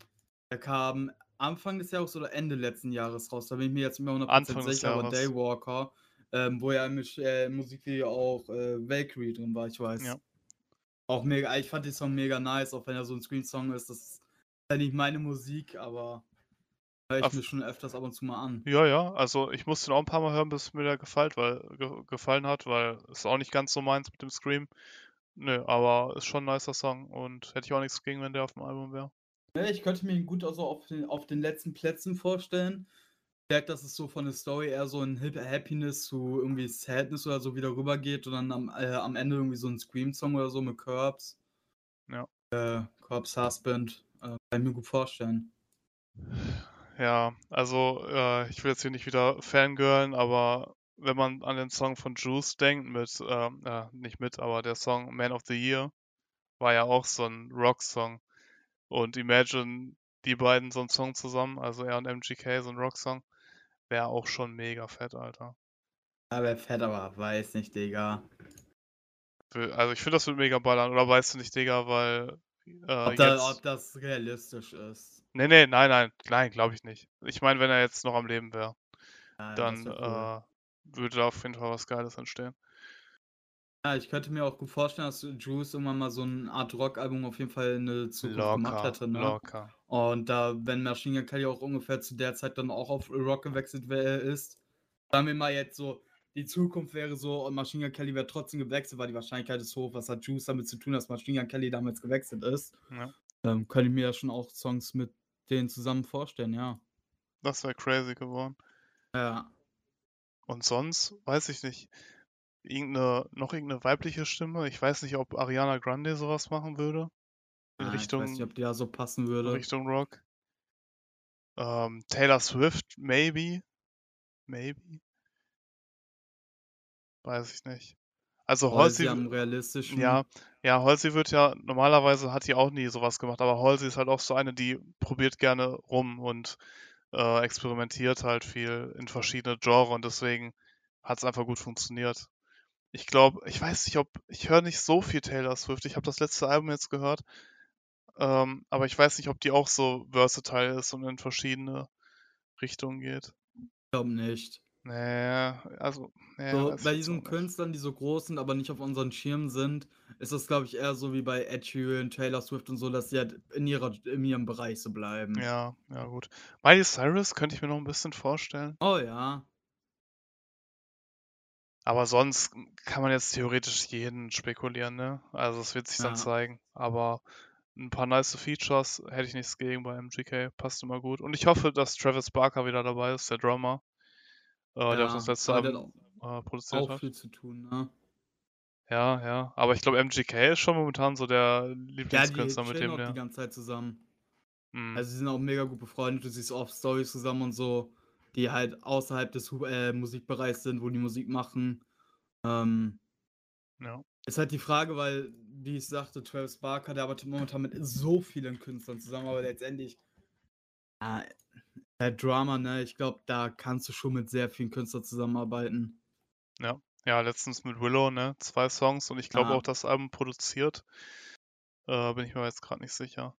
der kam Anfang des Jahres oder Ende letzten Jahres raus. Da bin ich mir jetzt nicht mehr 100% Anfang sicher, aber. Daywalker, ähm, wo ja im äh, im Musikvideo auch äh, Valkyrie drin war, ich weiß. Ja. Auch mega, ich fand den Song mega nice, auch wenn er so ein Screen-Song ist. Das ist ja nicht meine Musik, aber höre ich Auf- mir schon öfters ab und zu mal an. Ja, ja, also ich musste ihn auch ein paar Mal hören, bis mir der gefällt, weil, ge gefallen hat, weil es auch nicht ganz so meins mit dem Scream. Nö, aber ist schon ein nicer Song und hätte ich auch nichts gegen, wenn der auf dem Album wäre. Ja, ich könnte mir ihn gut also auf den, auf den letzten Plätzen vorstellen. Ich merke, dass es so von der Story eher so ein Happiness zu irgendwie Sadness oder so wieder rübergeht und dann am, äh, am Ende irgendwie so ein Scream-Song oder so mit Curbs. Ja. Äh, Curbs Husband. Äh, kann ich mir gut vorstellen. Ja, also äh, ich will jetzt hier nicht wieder fangirlen, aber wenn man an den Song von Juice denkt, mit, ähm, äh, nicht mit, aber der Song Man of the Year war ja auch so ein Rock-Song. Und Imagine, die beiden so einen Song zusammen, also er und MGK, so ein Rock-Song, wäre auch schon mega fett, Alter. Aber fett, aber weiß nicht, Digga. Also ich finde, das wird mega ballern. Oder weißt du nicht, Digga, weil äh, Ob, da, jetzt... ob das realistisch ist. Nee, nee, nein, nein, nein, glaube ich nicht. Ich meine, wenn er jetzt noch am Leben wäre, das dann wär cool. äh, würde da auf jeden Fall was Geiles entstehen. Ja, ich könnte mir auch gut vorstellen, dass Juice irgendwann mal so eine Art Rock-Album auf jeden Fall in der Zukunft gemacht Locker, hätte, ne? locker. Und da, wenn Machine Gun Kelly auch ungefähr zu der Zeit dann auch auf Rock gewechselt wär, ist, sagen wir mal jetzt so, die Zukunft wäre so und Machine Gun Kelly wäre trotzdem gewechselt, weil die Wahrscheinlichkeit ist hoch, was hat Juice damit zu tun, dass Machine Gun Kelly damals gewechselt ist. Ja. Ähm, könnte ich mir ja schon auch Songs mit denen zusammen vorstellen, ja. Das wäre crazy geworden. Ja. Und sonst, weiß ich nicht, irgendeine, noch irgendeine weibliche Stimme. Ich weiß nicht, ob Ariana Grande sowas machen würde. In Ah, Richtung, Ich weiß nicht, ob die da so passen würde. Richtung Rock. Ähm, Taylor Swift, maybe. Maybe. Weiß ich nicht. Also Halsey Halsey, am realistischen. ja, ja, Halsey wird ja, normalerweise hat die auch nie sowas gemacht, aber Halsey ist halt auch so eine, die probiert gerne rum und äh, experimentiert halt viel in verschiedene Genres und deswegen hat es einfach gut funktioniert. Ich glaube, ich weiß nicht, ob, ich höre nicht so viel Taylor Swift. Ich habe das letzte Album jetzt gehört, ähm, aber ich weiß nicht, ob die auch so versatile ist und in verschiedene Richtungen geht. Ich glaube nicht. Nee, also, nee, So, bei diesen nicht. Künstlern, die so groß sind, aber nicht auf unseren Schirmen sind, ist das, glaube ich, eher so wie bei Ed Sheeran, Taylor Swift und so, dass sie halt in, ihrer, in ihrem Bereich so bleiben. Ja, ja, gut. Miley Cyrus könnte ich mir noch ein bisschen vorstellen. Oh ja. Aber sonst kann man jetzt theoretisch jeden spekulieren, ne? Also es wird sich dann Ja. zeigen. Aber ein paar nice Features hätte ich nichts gegen bei MGK. Passt immer gut. Und ich hoffe, dass Travis Barker wieder dabei ist, der Drummer. Äh, der auch ja. das letzte Album äh, produziert auch hat. viel zu tun, ne? Ja, ja. Aber ich glaube, MGK ist schon momentan so der Ja, die Lieblingskünstler, mit chillen dem auch die der. ganze Zeit zusammen. Mhm. Also sie sind auch mega gut befreundet, du siehst oft Stories zusammen und so, die halt außerhalb des äh, Musikbereichs sind, wo die Musik machen. Ähm, Ja. ist halt die Frage, weil, wie ich sagte, Travis Barker, der arbeitet momentan mit so vielen Künstlern zusammen, aber letztendlich, ja, der Drama, ne, ich glaube, da kannst du schon mit sehr vielen Künstlern zusammenarbeiten. Ja, letztens mit Willow, ne? Zwei Songs und ich glaube Ja. auch das Album produziert. Äh, bin ich mir jetzt gerade nicht sicher.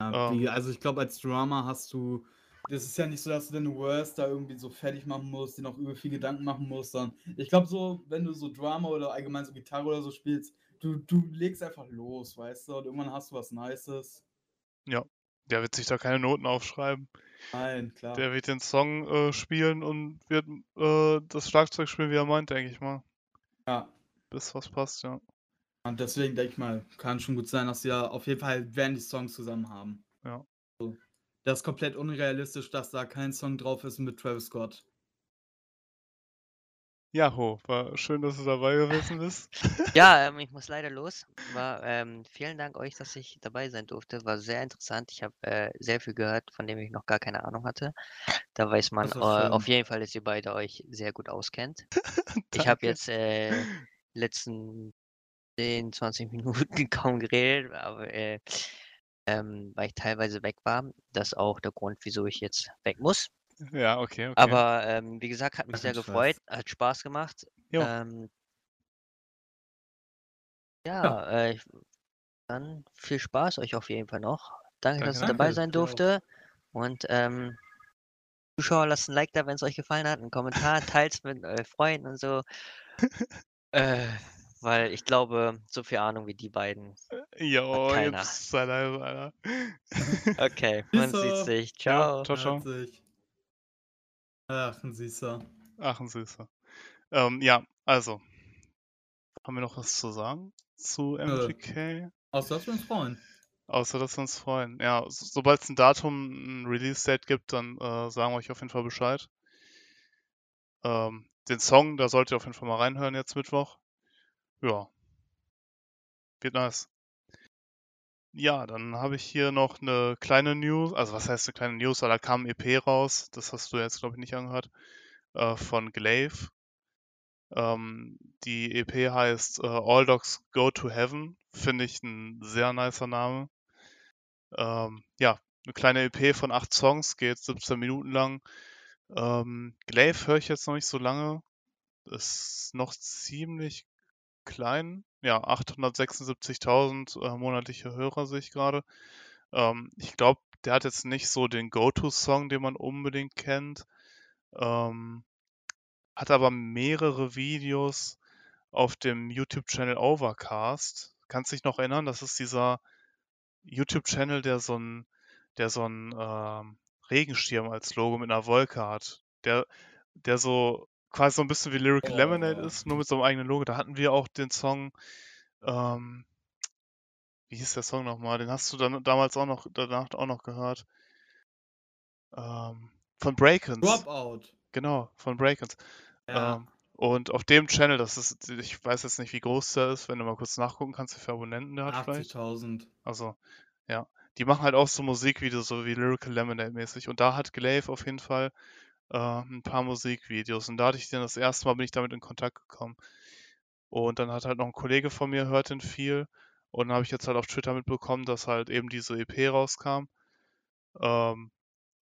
Ja, wie, Ähm. also ich glaube, als Drama hast du. Das ist ja nicht so, dass du deine Words da irgendwie so fertig machen musst, dir noch übel viel Gedanken machen musst, sondern ich glaube so, wenn du so Drama oder allgemein so Gitarre oder so spielst, du, du legst einfach los, weißt du, und irgendwann hast du was Nices. Der wird sich da keine Noten aufschreiben. Nein, klar. Der wird den Song äh, spielen und wird äh, das Schlagzeug spielen, wie er meint, denke ich mal. Ja. Bis was passt, ja. Und deswegen denke ich mal, kann schon gut sein, dass sie ja auf jeden Fall werden die Songs zusammen haben. Ja. So. Das ist komplett unrealistisch, dass da kein Song drauf ist mit Travis Scott. Ja, Ho, war schön, dass du dabei gewesen bist. Ja, ähm, ich muss leider los. War, ähm, vielen Dank euch, dass ich dabei sein durfte. War sehr interessant. Ich habe äh, sehr viel gehört, von dem ich noch gar keine Ahnung hatte. Da weiß man äh, auf jeden Fall, dass ihr beide euch sehr gut auskennt. Ich habe jetzt äh, letzten 10, 20 Minuten kaum geredet, aber äh, ähm, weil ich teilweise weg war. Das ist auch der Grund, wieso ich jetzt weg muss. Ja, okay, okay. Aber ähm, wie gesagt, hat mich Gar sehr gefreut, hat Spaß gemacht. Jo. Ähm, ja, Äh, ich, dann viel Spaß euch auf jeden Fall noch. Danke, dass ich Danke, dabei danke, sein durfte. Und ähm, Zuschauer, lasst ein Like da, wenn es euch gefallen hat, einen Kommentar, teilt mit euren Freunden und so. äh, weil ich glaube, so viel Ahnung wie die beiden. Jo, keiner. jetzt sei leise, Alter. Okay, man sieht sich. Ja, Ciao. ciao, ciao. Herzlich. Ach, ein Süßer. Ach, ein Süßer. Ähm, ja, also. Haben wir noch was zu sagen zu MGK? Außer dass wir uns freuen. Außer, dass wir uns freuen. Ja, so, sobald es ein Datum, ein Release-Date gibt, dann äh, sagen wir euch auf jeden Fall Bescheid. Ähm, den Song, da solltet ihr auf jeden Fall mal reinhören jetzt Mittwoch. Ja. Wird nice. Ja, dann habe ich hier noch eine kleine News. Also, was heißt eine kleine News? Da kam ein EP raus. Das hast du jetzt, glaube ich, nicht angehört. äh, von Glaive. Ähm, die EP heißt äh, All Dogs Go to Heaven. Finde ich ein sehr nicer Name. Ähm, ja, eine kleine EP von acht Songs, geht 17 Minuten lang. Ähm, Glaive höre ich jetzt noch nicht so lange. Ist noch ziemlich klein. Ja, 876.000 äh, monatliche Hörer sehe ich gerade. Ähm, ich glaube, der hat jetzt nicht so den Go-To-Song, den man unbedingt kennt. Ähm, hat aber mehrere Videos auf dem YouTube-Channel Overcast. Kannst dich noch erinnern? Das ist dieser YouTube-Channel, der so ein, der so ein ähm, Regenschirm als Logo mit einer Wolke hat. Der, der so quasi so ein bisschen wie Lyrical Lemonade Oh. ist, nur mit so einem eigenen Logo. Da hatten wir auch den Song, ähm, wie hieß der Song nochmal? Den hast du dann damals auch noch, danach auch noch gehört. Ähm, von Breakins. Dropout. Genau, von Breakins. Ja. Ähm, und auf dem Channel, das ist, ich weiß jetzt nicht, wie groß der ist, wenn du mal kurz nachgucken kannst, wie viele Abonnenten der hat vielleicht. 80.000. Also, ja. Die machen halt auch so Musikvideos, so wie Lyrical Lemonade mäßig. Und da hat Glaive auf jeden Fall äh, ein paar Musikvideos. Und da hatte ich den das erste Mal, bin ich damit in Kontakt gekommen. Und dann hat halt noch ein Kollege von mir, hört den viel. Und dann habe ich jetzt halt auf Twitter mitbekommen, dass halt eben diese EP rauskam. Ähm,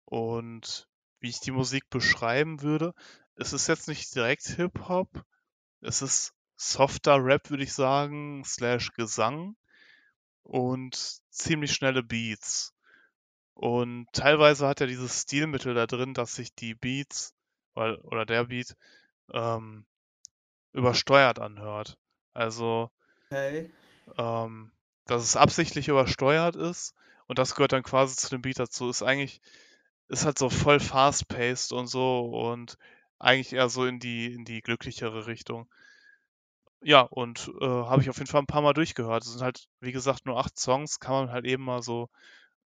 und wie ich die Musik beschreiben würde, es ist jetzt nicht direkt Hip-Hop. Es ist softer Rap, würde ich sagen, slash Gesang und ziemlich schnelle Beats. Und teilweise hat er dieses Stilmittel da drin, dass sich die Beats oder, oder der Beat ähm, übersteuert anhört. Also, Okay. ähm, dass es absichtlich übersteuert ist und das gehört dann quasi zu dem Beat dazu. Ist eigentlich, ist halt so voll fast-paced und so und eigentlich eher so in die, in die glücklichere Richtung. Ja, und äh, habe ich auf jeden Fall ein paar Mal durchgehört. Es sind halt, wie gesagt, nur acht Songs, kann man halt eben mal so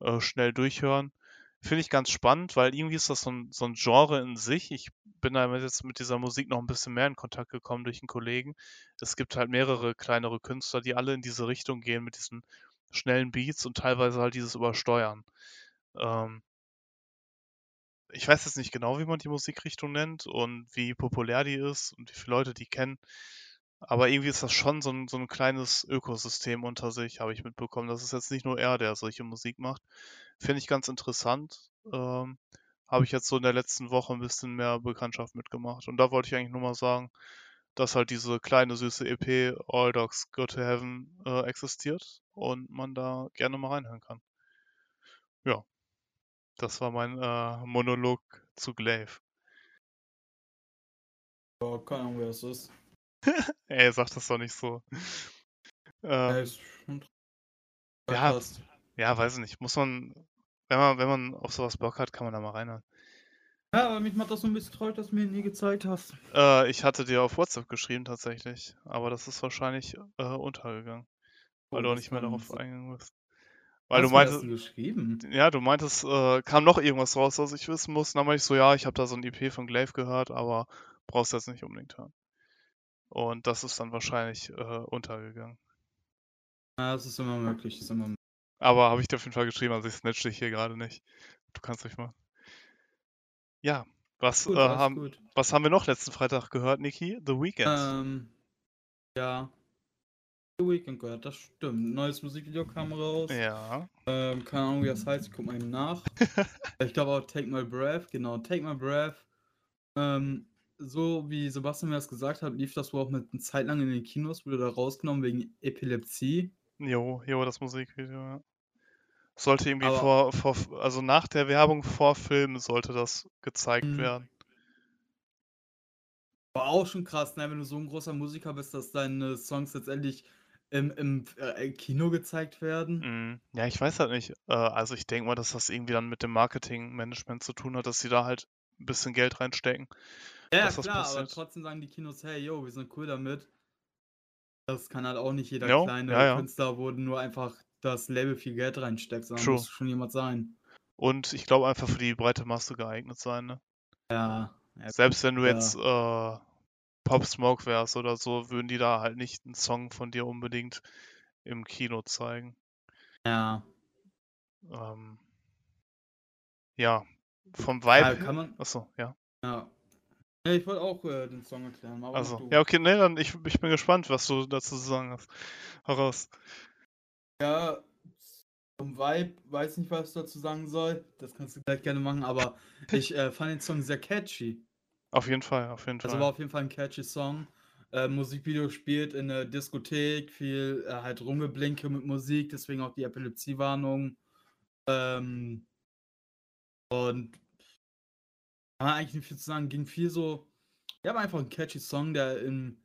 äh, schnell durchhören. Finde ich ganz spannend, weil irgendwie ist das so ein, so ein Genre in sich. Ich bin da jetzt mit dieser Musik noch ein bisschen mehr in Kontakt gekommen durch einen Kollegen. Es gibt halt mehrere kleinere Künstler, die alle in diese Richtung gehen mit diesen schnellen Beats und teilweise halt dieses Übersteuern. Ähm, ich weiß jetzt nicht genau, wie man die Musikrichtung nennt und wie populär die ist und wie viele Leute die kennen. Aber irgendwie ist das schon so ein, so ein kleines Ökosystem unter sich, habe ich mitbekommen. Das ist jetzt nicht nur er, der solche Musik macht. Finde ich ganz interessant. Ähm, habe ich jetzt so in der letzten Woche ein bisschen mehr Bekanntschaft mitgemacht. Und da wollte ich eigentlich nur mal sagen, dass halt diese kleine süße EP All Dogs Go to Heaven äh, existiert und man da gerne mal reinhören kann. Ja, das war mein äh, Monolog zu Glaive. Ja, keine Ahnung, wer das ist. Ey, sag das doch nicht so. Ja, Ähm, ist schon ja, ja, weiß ich nicht. Muss man, wenn man, wenn man auf sowas Bock hat, kann man da mal reinhören. Ja, aber mich macht das so ein bisschen traurig, dass du mir nie gezeigt hast. Äh, ich hatte dir auf WhatsApp geschrieben tatsächlich, aber das ist wahrscheinlich äh, untergegangen, weil Oh, du auch das nicht mehr darauf eingegangen bist. Weil Hast du meintest, denn geschrieben? ja, du meintest, äh, kam noch irgendwas raus, was ich wissen muss. Und dann meinte ich so, ja, ich habe da so ein EP von Glaive gehört, aber brauchst jetzt nicht unbedingt hören. Und das ist dann wahrscheinlich äh, untergegangen. Ja, das ist immer möglich. Das ist immer möglich. Aber habe ich dir auf jeden Fall geschrieben, also ich snatch dich hier gerade nicht. Du kannst ruhig mal. Ja, was, Gut, äh, haben, was haben wir noch letzten Freitag gehört, Niki? The Weeknd. Ähm, ja. The Weekend gehört, das stimmt. Neues Musikvideo kam raus. Ja. Ähm, keine Ahnung, wie das heißt, ich guck mal eben nach. ich glaube auch Take My Breath, genau, Take My Breath. Ähm, so wie Sebastian mir das gesagt hat, lief das wohl auch mit eine Zeit lang in den Kinos, wurde da rausgenommen wegen Epilepsie. Jo, jo, das Musikvideo, ja. Sollte irgendwie Aber- vor, vor, also nach der Werbung vor Film sollte das gezeigt Mhm. werden. War auch schon krass, ne, wenn du so ein großer Musiker bist, dass deine Songs letztendlich im, im äh, Kino gezeigt werden. Mhm. Ja, ich weiß halt nicht. Äh, also ich denke mal, dass das irgendwie dann mit dem Marketingmanagement zu tun hat, dass sie da halt ein bisschen Geld reinstecken. Ja, dass das klar, aber passiert. trotzdem sagen die Kinos, hey, yo, wir sind cool damit. Das kann halt auch nicht jeder Jo, kleine ja, ja. Künstler, wo nur einfach das Label viel Geld reinsteckt, sondern True. muss schon jemand sein. Und ich glaube einfach für die breite Masse geeignet sein, ne? Ja. ja Selbst wenn du Ja. jetzt äh, Pop Smoke wärst oder so, würden die da halt nicht einen Song von dir unbedingt im Kino zeigen. ja. Ähm, ja, vom ja Vibe. kann man, Achso, ja. ja. Ja, ich wollte auch äh, den Song erklären, aber Also, ja, okay, nee, dann ich, ich bin gespannt, was du dazu zu sagen hast. Heraus. Ja, zum Vibe, weiß nicht, was ich dazu sagen soll. Das kannst du gleich gerne machen, aber ich äh, fand den Song sehr catchy. Auf jeden Fall, auf jeden Also Fall. war auf jeden Fall ein catchy Song. Äh, Musikvideo spielt in der Diskothek, viel äh, halt Rumgeblinke mit Musik, deswegen auch die Epilepsiewarnung. Ähm, und ja, eigentlich nicht viel zu sagen, ging viel so. Ja, war einfach ein catchy Song, der in,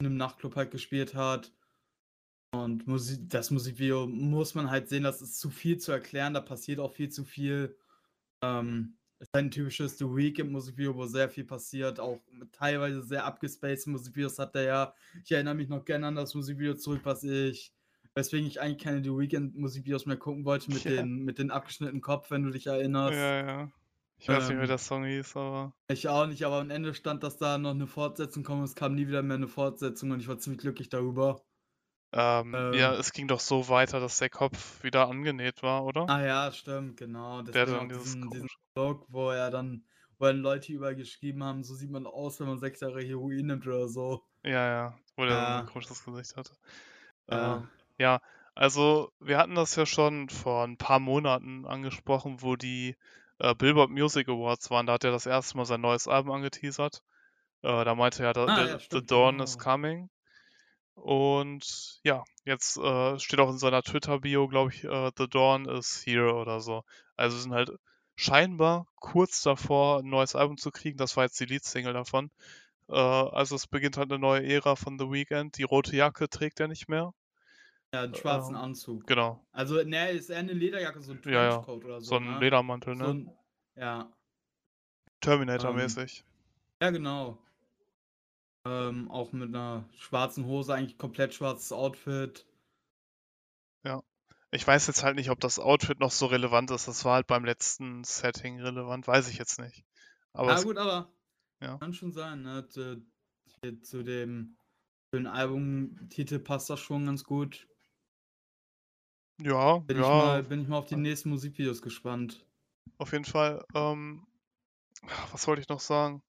in einem Nachtclub halt gespielt hat. Und Musik, das Musikvideo muss man halt sehen, das ist zu viel zu erklären, da passiert auch viel zu viel. Ähm, es ist ein typisches The Weeknd Musikvideo, wo sehr viel passiert, auch teilweise sehr abgespaced Musikvideos hat er ja. Ich erinnere mich noch gerne an das Musikvideo zurück, was ich, weswegen ich eigentlich keine The Weeknd Musikvideos mehr gucken wollte mit, Ja. den, mit den abgeschnittenen Kopf, wenn du dich erinnerst. Ja, ja. Ich weiß nicht, wie Ähm, der Song hieß, aber. Ich auch nicht, aber am Ende stand, dass da noch eine Fortsetzung kommt. Es kam nie wieder mehr eine Fortsetzung und ich war ziemlich glücklich darüber. Ähm, ja, Ähm. es ging doch so weiter, dass der Kopf wieder angenäht war, oder? Ah ja, stimmt, genau. Der hatte Deswegen dann diesen, diesen. Blog, wo er dann, wo dann Leute überall geschrieben haben, so sieht man aus, wenn man sechs Jahre Heroin nimmt oder so. Ja, ja, wo der so Ja. ein komisches Gesicht hatte. Ja. Ähm, ja, also wir hatten das ja schon vor ein paar Monaten angesprochen, wo die äh, Billboard Music Awards waren. Da hat er das erste Mal sein neues Album angeteasert. Äh, da meinte er, da, Ah, the, ja, the Dawn is genau. coming. Und ja, jetzt äh, steht auch in seiner Twitter-Bio, glaube ich, äh, The Dawn is here oder so. Also sind halt scheinbar kurz davor, ein neues Album zu kriegen. Das war jetzt die Lead-Single davon. Äh, also es beginnt halt eine neue Ära von The Weeknd. Die rote Jacke trägt er nicht mehr. Ja, einen schwarzen Ähm, Anzug. Genau, Also, ne, ist eher eine Lederjacke, so ein Ja, ja. Trenchcoat oder so. so ein ne? Ledermantel, So ne? ein, ja, Terminator-mäßig. ja, genau. Ähm, auch mit einer schwarzen Hose, eigentlich komplett schwarzes Outfit. Ich weiß jetzt halt nicht, ob das Outfit noch so relevant ist. Das war halt beim letzten Setting relevant, weiß ich jetzt nicht. Aber es, gut, aber ja. kann schon sein, ne? Zu, zu dem, zu dem Albumtitel passt das schon ganz gut. Ja, Bin, ich, ja, mal, bin ich mal auf die nächsten Musikvideos gespannt. auf jeden Fall. Ähm, was wollte ich noch sagen?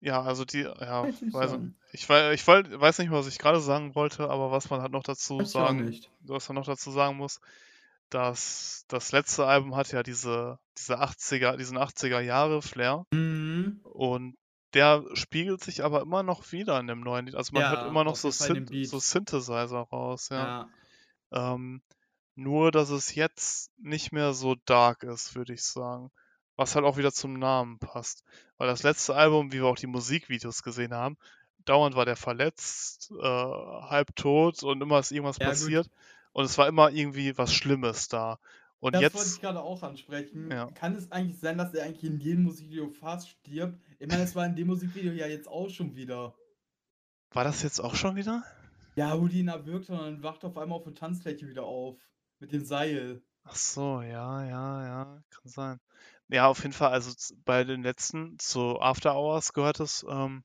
Ja, also die, ja, ich weiß, sagen. ich, wei- ich weiß nicht, was ich gerade sagen wollte, aber was man halt noch dazu Weiß ich sagen, was man noch dazu sagen muss, dass das letzte Album hat ja diese, diese 80er, diesen 80er Jahre Flair Mhm. und der spiegelt sich aber immer noch wieder in dem neuen Lied. Also man hört Ja, immer noch so, Synth so. Synthesizer raus, ja. Ja. Ähm, nur, dass es jetzt nicht mehr so dark ist, würde ich sagen. Was halt auch wieder zum Namen passt. Weil das letzte Album, wie wir auch die Musikvideos gesehen haben, dauernd war der verletzt, äh, halb tot und immer ist irgendwas Ja, gut. passiert. Und es war immer irgendwie was Schlimmes da. Und Das wollte jetzt, ich gerade auch ansprechen. Ja. Kann es eigentlich sein, dass er eigentlich in jedem Musikvideo fast stirbt? Ich meine, es war in dem Musikvideo ja jetzt auch schon wieder. war das jetzt auch schon wieder? Ja, wo die ihn erwürgt und dann wacht auf einmal auf der Tanzfläche wieder auf. Mit dem Seil. Ach so, ja, ja, ja, kann sein. Ja, auf jeden Fall, also z- bei den letzten, zu After Hours gehört es ähm,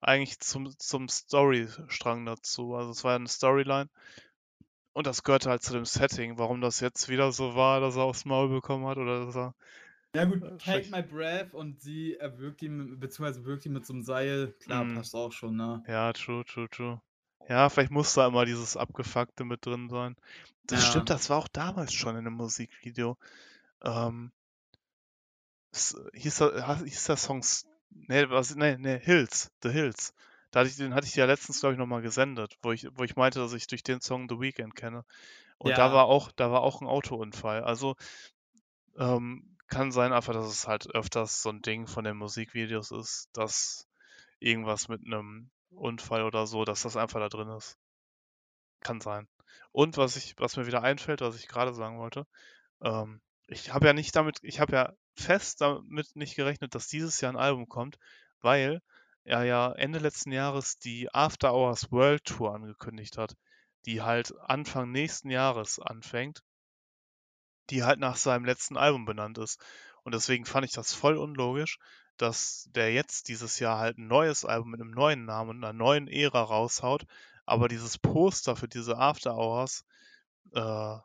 eigentlich zum, zum Storystrang dazu. Also es war ja eine Storyline und das gehörte halt zu dem Setting. Warum das jetzt wieder so war, dass er aufs Maul bekommen hat oder dass er. Ja gut, Äh, Take schlecht. My Breath und sie erwürgt ihn, beziehungsweise wirkt ihn mit so einem Seil. Klar, Mhm. passt auch schon, ne? Ja, true, true, true. Ja, vielleicht muss da immer dieses Abgefuckte mit drin sein. Das Ja. stimmt, das war auch damals schon in einem Musikvideo. Ähm, es, hieß, der, hieß der Song, nee, was, nee, nee, Hills, The Hills. Da hatte ich, den hatte ich ja letztens, glaube ich, nochmal gesendet, wo ich, wo ich meinte, dass ich durch den Song The Weeknd kenne. Und da Ja. war auch, da war auch ein Autounfall. Also ähm, kann sein einfach, dass es halt öfters so ein Ding von den Musikvideos ist, dass irgendwas mit einem Unfall oder so, dass das einfach da drin ist. Kann sein. Und was ich, was mir wieder einfällt, was ich gerade sagen wollte, ähm, ich habe ja nicht damit, ich habe ja fest damit nicht gerechnet, dass dieses Jahr ein Album kommt, weil er ja Ende letzten Jahres die After Hours World Tour angekündigt hat, die halt Anfang nächsten Jahres anfängt, die halt nach seinem letzten Album benannt ist. Und deswegen fand ich das voll unlogisch, dass der jetzt dieses Jahr halt ein neues Album mit einem neuen Namen und einer neuen Ära raushaut, aber dieses Poster für diese After Hours äh,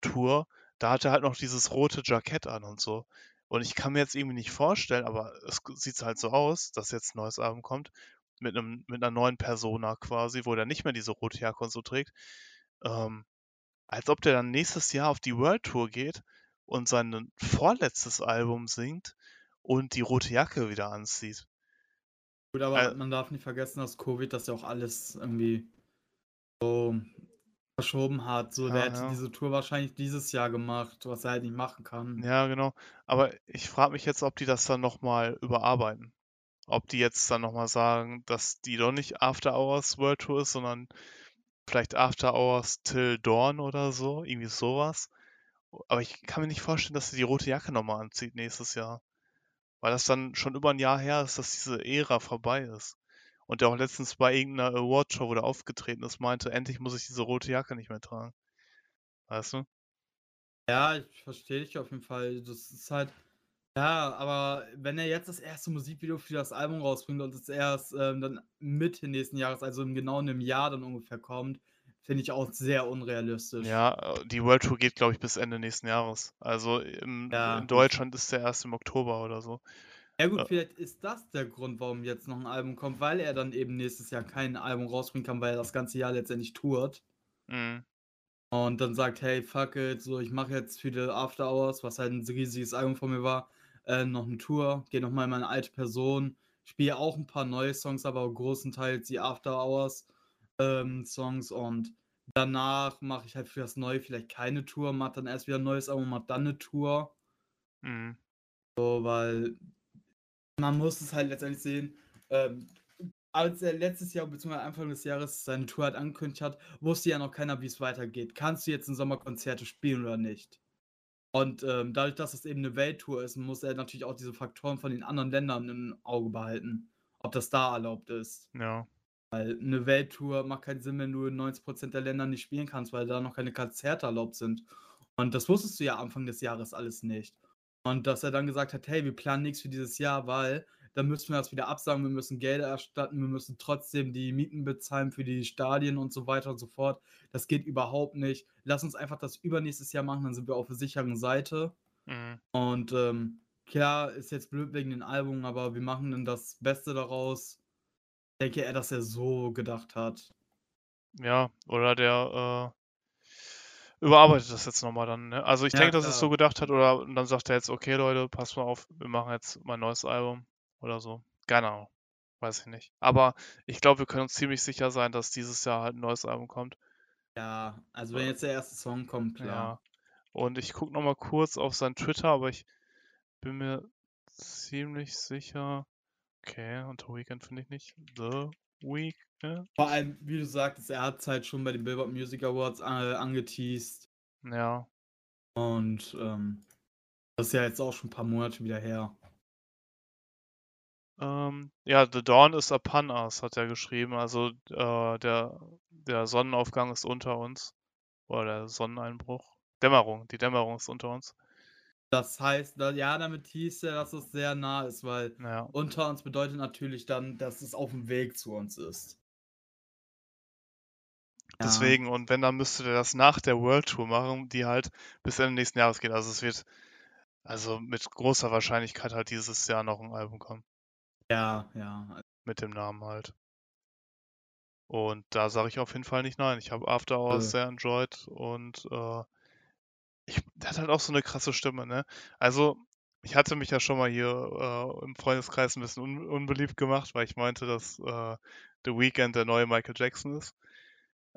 Tour, da hat er halt noch dieses rote Jackett an und so. Und ich kann mir jetzt irgendwie nicht vorstellen, aber es sieht halt so aus, dass jetzt ein neues Album kommt mit einem mit einer neuen Persona quasi, wo der nicht mehr diese rote Jacke und so trägt. Ähm, als ob der dann nächstes Jahr auf die World Tour geht und sein vorletztes Album singt und die rote Jacke wieder anzieht. Gut, aber äh, man darf nicht vergessen, dass Covid das ja auch alles irgendwie so verschoben hat. So, ja, der hätte ja. diese Tour wahrscheinlich dieses Jahr gemacht, was er halt nicht machen kann. Ja, genau. Aber ich frage mich jetzt, ob die das dann nochmal überarbeiten. Ob die jetzt dann nochmal sagen, dass die doch nicht After Hours World Tour ist, sondern vielleicht After Hours Till Dawn oder so, irgendwie sowas. Aber ich kann mir nicht vorstellen, dass sie die rote Jacke nochmal anzieht nächstes Jahr. Weil das dann schon über ein Jahr her ist, dass diese Ära vorbei ist. Und der auch letztens bei irgendeiner Awardshow, wo der aufgetreten ist, meinte, endlich muss ich diese rote Jacke nicht mehr tragen. Weißt du? Ja, ich verstehe dich auf jeden Fall. Das ist halt. Ja, aber wenn er jetzt das erste Musikvideo für das Album rausbringt und es erst ähm, dann Mitte nächsten Jahres, also genau einem Jahr dann ungefähr kommt, finde ich auch sehr unrealistisch. Ja, die World Tour geht, glaube ich, bis Ende nächsten Jahres. Also im, ja, in Deutschland ist der erst im Oktober oder so. Ja gut, vielleicht ist das der Grund, warum jetzt noch ein Album kommt, weil er dann eben nächstes Jahr kein Album rausbringen kann, weil er das ganze Jahr letztendlich tourt. Mhm. Und dann sagt, hey, fuck it, so ich mache jetzt für die After Hours, was halt ein riesiges Album von mir war, äh, noch eine Tour, gehe nochmal in meine alte Person, spiele auch ein paar neue Songs, aber großenteils die After Hours ähm, Songs und danach mache ich halt für das Neue vielleicht keine Tour, mache dann erst wieder ein neues Album, mache dann eine Tour. Mhm. So, weil man muss es halt letztendlich sehen, ähm, als er letztes Jahr bzw. Anfang des Jahres seine Tour halt angekündigt hat, wusste ja noch keiner, wie es weitergeht. Kannst du jetzt in Sommerkonzerte spielen oder nicht? Und ähm, dadurch, dass es eben eine Welttour ist, muss er natürlich auch diese Faktoren von den anderen Ländern im Auge behalten, ob das da erlaubt ist. Ja. Weil eine Welttour macht keinen Sinn, wenn du in 90% der Länder nicht spielen kannst, weil da noch keine Konzerte erlaubt sind. Und das wusstest du ja Anfang des Jahres alles nicht. Und dass er dann gesagt hat, hey, wir planen nichts für dieses Jahr, weil dann müssen wir das wieder absagen, wir müssen Gelder erstatten, wir müssen trotzdem die Mieten bezahlen für die Stadien und so weiter und so fort. Das geht überhaupt nicht. Lass uns einfach das übernächstes Jahr machen, dann sind wir auf der sicheren Seite. Mhm. Und ähm, klar, ist jetzt blöd wegen den Album, aber wir machen dann das Beste daraus. Ich denke er, dass er so gedacht hat. Ja, oder der äh, überarbeitet das jetzt nochmal dann. Ne? Also ich ja, denke, dass es so gedacht hat, oder dann sagt er jetzt, okay Leute, passt mal auf, wir machen jetzt mein neues Album oder so. Keine Ahnung. Weiß ich nicht. Aber ich glaube, wir können uns ziemlich sicher sein, dass dieses Jahr halt ein neues Album kommt. Ja, also wenn jetzt der erste Song kommt, klar. Ja. Und ich gucke nochmal kurz auf sein Twitter, aber ich bin mir ziemlich sicher. Okay, unter Weekend finde ich nicht. The Week. Vor allem, wie du sagtest, er hat es halt schon bei den Billboard Music Awards äh, angeteased. Ja. Und ähm, das ist ja jetzt auch schon ein paar Monate wieder her. Ähm, ja, The Dawn is upon us, hat er geschrieben. Also äh, der, der Sonnenaufgang ist unter uns. Oder der Sonneneinbruch. Dämmerung, die Dämmerung ist unter uns. Das heißt, ja, damit hieß er, dass es sehr nah ist, weil ja. unter uns bedeutet natürlich dann, dass es auf dem Weg zu uns ist. Deswegen, und wenn, dann müsste der das nach der World Tour machen, die halt bis Ende nächsten Jahres geht. Also es wird also mit großer Wahrscheinlichkeit halt dieses Jahr noch ein Album kommen. Ja, ja. Mit dem Namen halt. Und da sage ich auf jeden Fall nicht nein. Ich habe After Hours äh. sehr enjoyed und äh, ich, der hat halt auch so eine krasse Stimme, ne? Also, ich hatte mich ja schon mal hier äh, im Freundeskreis ein bisschen un unbeliebt gemacht, weil ich meinte, dass äh, The Weeknd der neue Michael Jackson ist.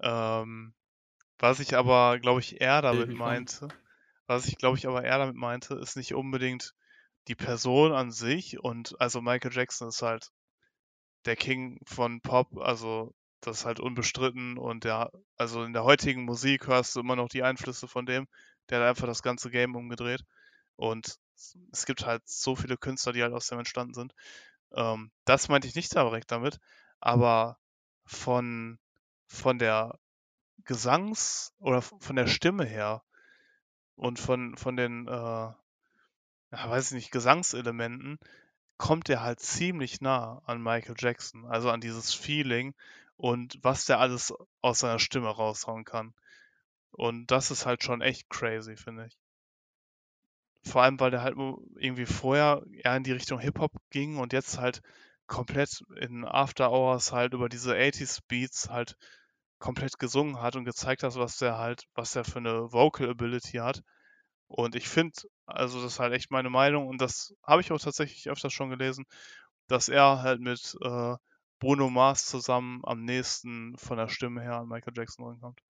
Ähm, was ich aber, glaube ich, eher damit meinte, was ich, glaube ich, aber eher damit meinte, ist nicht unbedingt die Person an sich und also Michael Jackson ist halt der King von Pop, also das ist halt unbestritten und der, also in der heutigen Musik hörst du immer noch die Einflüsse von dem, der hat einfach das ganze Game umgedreht und es gibt halt so viele Künstler, die halt aus dem entstanden sind. Ähm, das meinte ich nicht direkt damit, aber von von der Gesangs- oder von der Stimme her und von, von den, äh, weiß ich nicht, Gesangselementen kommt er halt ziemlich nah an Michael Jackson, also an dieses Feeling und was der alles aus seiner Stimme raushauen kann. Und das ist halt schon echt crazy, finde ich. vor allem, weil der halt irgendwie vorher eher in die Richtung Hip-Hop ging und jetzt halt komplett in After Hours halt über diese 80s Beats halt komplett gesungen hat und gezeigt hat, was der halt, was der für eine Vocal Ability hat. Und ich finde, also das ist halt echt meine Meinung und das habe ich auch tatsächlich öfters schon gelesen, dass er halt mit äh, Bruno Mars zusammen am nächsten von der Stimme her an Michael Jackson rankommt.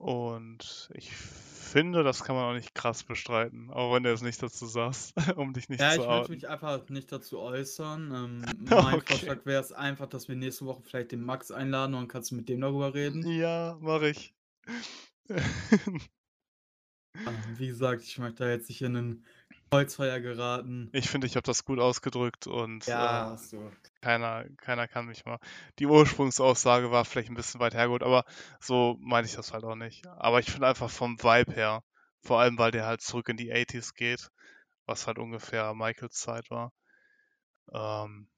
Und ich finde, das kann man auch nicht krass bestreiten, auch wenn du es nicht dazu sagst, um dich nicht Ja, zu ich würde outen. mich einfach nicht dazu äußern. Ähm, mein Okay. Vorschlag wäre es einfach, dass wir nächste Woche vielleicht den Max einladen und dann kannst du mit dem darüber reden. Ja, mache ich. Ähm, wie gesagt, ich möchte da jetzt nicht in ein Kreuzfeuer geraten. Ich finde, ich habe das gut ausgedrückt und Ja, äh, hast du. keiner, keiner kann mich mal. Die Ursprungsaussage war vielleicht ein bisschen weit hergeholt, aber so meine ich das halt auch nicht. Aber ich finde einfach vom Vibe her, vor allem weil der halt zurück in die 80s geht, was halt ungefähr Michaels Zeit war. Ähm,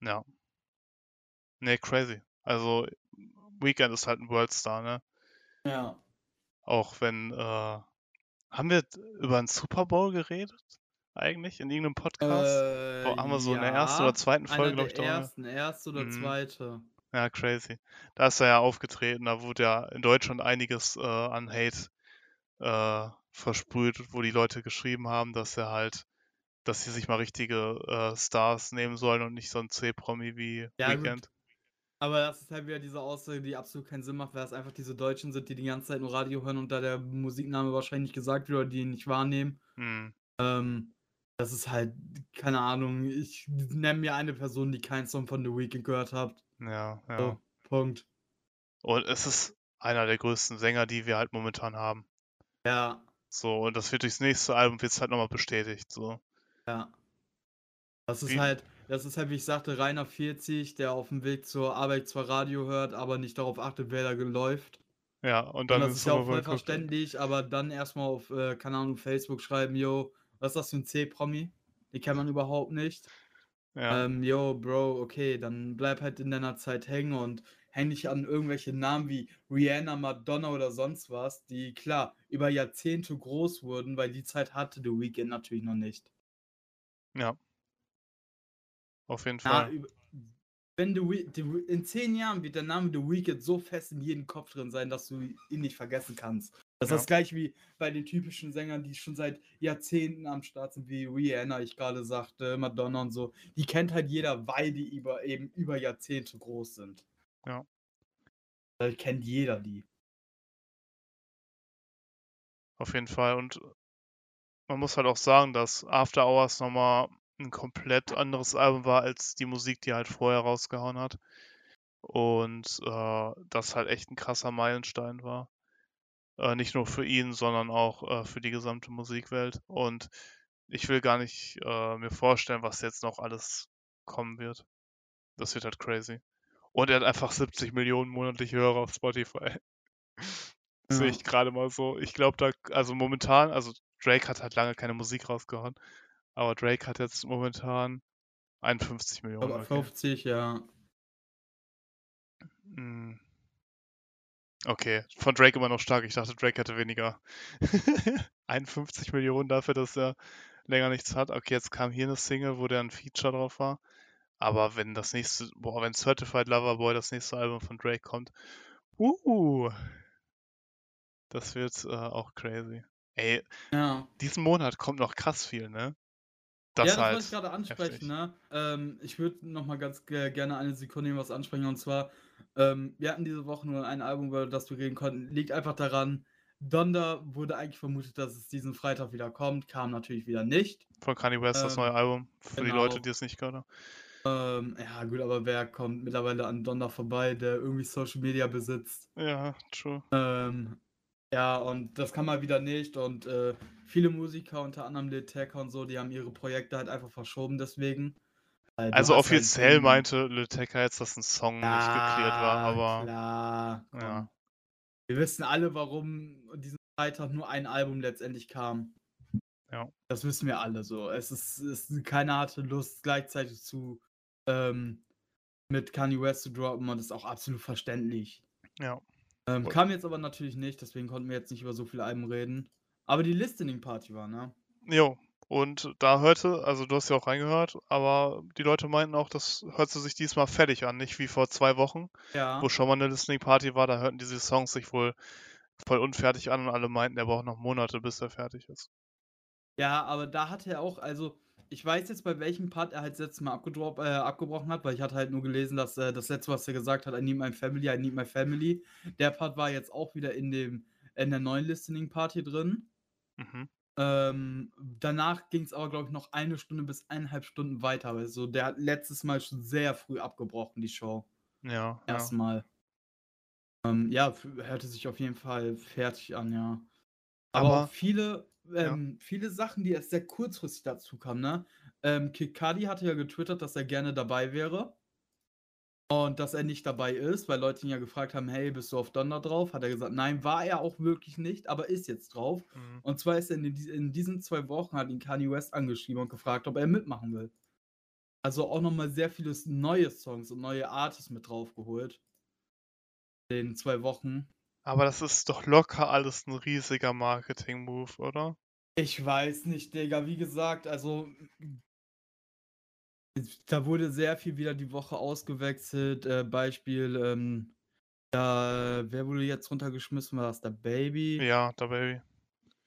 ja. Nee, crazy. Also Weekend ist halt ein Worldstar, ne? Ja. Auch wenn, äh, haben wir über einen Super Bowl geredet? Eigentlich in irgendeinem Podcast? Äh, Wo haben wir so in der ersten oder zweiten Folge, glaube ich, darüber. ersten, erste oder Mhm. zweite. Ja, crazy. Da ist er ja aufgetreten, da wurde ja in Deutschland einiges äh, an Hate äh, versprüht, wo die Leute geschrieben haben, dass er halt, dass sie sich mal richtige äh, Stars nehmen sollen und nicht so ein C-Promi wie Ja, gut. Aber das ist halt wieder diese Aussage, die absolut keinen Sinn macht, weil es einfach diese Deutschen sind, die die ganze Zeit nur Radio hören und da der Musikname wahrscheinlich nicht gesagt wird oder die ihn nicht wahrnehmen. Hm. Ähm, das ist halt, keine Ahnung, ich nenne mir eine Person, die keinen Song von The Weeknd gehört hat. Ja, ja. So, Punkt. Und es ist einer der größten Sänger, die wir halt momentan haben. Ja, So, und das wird durchs nächste Album wird's halt nochmal bestätigt. So. ja. Das ist Wie- halt, das ist halt, wie ich sagte, Rainer 40, der auf dem Weg zur Arbeit zwar Radio hört, aber nicht darauf achtet, wer da läuft. Ja, und Und dann das ins ist ja auch voll verständlich, aber dann erstmal auf, äh, keine Ahnung, Facebook schreiben, yo, was ist das für ein C-Promi? Die kennt man überhaupt nicht. Ja, Ähm, yo, Bro, okay, dann bleib halt in deiner Zeit hängen und häng dich an irgendwelche Namen wie Rihanna, Madonna oder sonst was, die klar über Jahrzehnte groß wurden, weil die Zeit hatte The Weeknd natürlich noch nicht. ja. Auf jeden Fall. über, wenn The We The We- in zehn Jahren wird der Name The Weeknd so fest in jedem Kopf drin sein, dass du ihn nicht vergessen kannst. Das ist Ja. das gleiche wie bei den typischen Sängern, die schon seit Jahrzehnten am Start sind, wie Rihanna, ich gerade sagte, Madonna und so. Die kennt halt jeder, weil die über, eben über Jahrzehnte groß sind. Ja. Da kennt jeder die. Auf jeden Fall. Und man muss halt auch sagen, dass After Hours nochmal ein komplett anderes Album war als die Musik, die er halt vorher rausgehauen hat. Und äh, das halt echt ein krasser Meilenstein war. Äh, nicht nur für ihn, sondern auch äh, für die gesamte Musikwelt. Und ich will gar nicht äh, mir vorstellen, was jetzt noch alles kommen wird. Das wird halt crazy. Und er hat einfach 70 Millionen monatliche Hörer auf Spotify. Sehe ich gerade mal so. Ich glaube, da, also momentan, also Drake hat halt lange keine Musik rausgehauen, aber Drake hat jetzt momentan 51 Millionen. Aber Okay. 50, ja. Hm. okay, von Drake immer noch stark. Ich dachte, Drake hätte weniger. 51 Millionen dafür, dass er länger nichts hat. Okay, jetzt kam hier eine Single, wo der ein Feature drauf war. Aber wenn das nächste, boah, wenn Certified Lover Boy das nächste Album von Drake kommt, uh, das wird äh, auch crazy. Ey, Ja. diesen Monat kommt noch krass viel, ne? Das ja, das halt. wollte ich gerade ansprechen, ne? Ähm, ich würde noch mal ganz ge- gerne eine Sekunde was ansprechen und zwar, ähm, wir hatten diese Woche nur ein Album, über das wir reden konnten. Liegt einfach daran, Donda wurde eigentlich vermutet, dass es diesen Freitag wieder kommt, kam natürlich wieder nicht. Von Kanye West, das ähm, neue Album. Für die Leute, genau. die es nicht gehört haben. Ähm, ja, gut, aber wer kommt mittlerweile an Donda vorbei, der irgendwie Social Media besitzt? Ja, true. Ähm, ja, und das kann mal wieder nicht. Und äh, viele Musiker, unter anderem Lil Tecca und so, die haben ihre Projekte halt einfach verschoben deswegen. Weil Also halt offiziell den- meinte Lil Tecca jetzt, dass ein Song nicht geklärt war, Ja, aber Klar, komm. ja. Wir wissen alle, warum diesen Freitag nur ein Album letztendlich kam. Ja. Das wissen wir alle so. Es ist, es ist keiner hatte Lust, gleichzeitig zu ähm, mit Kanye West zu droppen und das ist auch absolut verständlich. Ja. Ähm, kam jetzt aber natürlich nicht, deswegen konnten wir jetzt nicht über so viele Alben reden. Aber die Listening Party war, ne? Jo. Und da hörte, also du hast ja auch reingehört, aber die Leute meinten auch, das hörte sich diesmal fertig an, nicht wie vor zwei Wochen, Ja. wo schon mal eine Listening Party war, da hörten diese Songs sich wohl voll unfertig an und alle meinten, er braucht noch Monate, bis er fertig ist. Ja, aber da hat er auch, also ich weiß jetzt, bei welchem Part er halt das letzte Mal äh, abgebrochen hat, weil ich hatte halt nur gelesen, dass äh, das letzte, was er gesagt hat, I need my family, I need my family. Der Part war jetzt auch wieder in dem in der neuen Listening Party drin. Mhm. Ähm, danach ging es aber, glaube ich, noch eine Stunde bis eineinhalb Stunden weiter. Also der hat letztes Mal schon sehr früh abgebrochen, die Show. Ja, ja. Erstmal. Ähm, ja, hörte sich auf jeden Fall fertig an, ja. Aber, Aber- auch viele, Ja. ähm, viele Sachen, die erst sehr kurzfristig dazu kamen, ne? Ähm, Kid Cudi hatte ja getwittert, dass er gerne dabei wäre. Und dass er nicht dabei ist, weil Leute ihn ja gefragt haben, hey, bist du auf Donner drauf? Hat er gesagt, nein, war er auch wirklich nicht, aber ist jetzt drauf. Mhm. Und zwar ist er in, in diesen zwei Wochen, hat ihn Kanye West angeschrieben und gefragt, ob er mitmachen will. Also auch nochmal sehr viele neue Songs und neue Artists mit draufgeholt. In den zwei Wochen. Aber das ist doch locker alles ein riesiger Marketing-Move, oder? Ich weiß nicht, Digga. Wie gesagt, also da wurde sehr viel wieder die Woche ausgewechselt. Äh, Beispiel, ähm, da, wer wurde jetzt runtergeschmissen? War das der Baby? Ja, der Baby.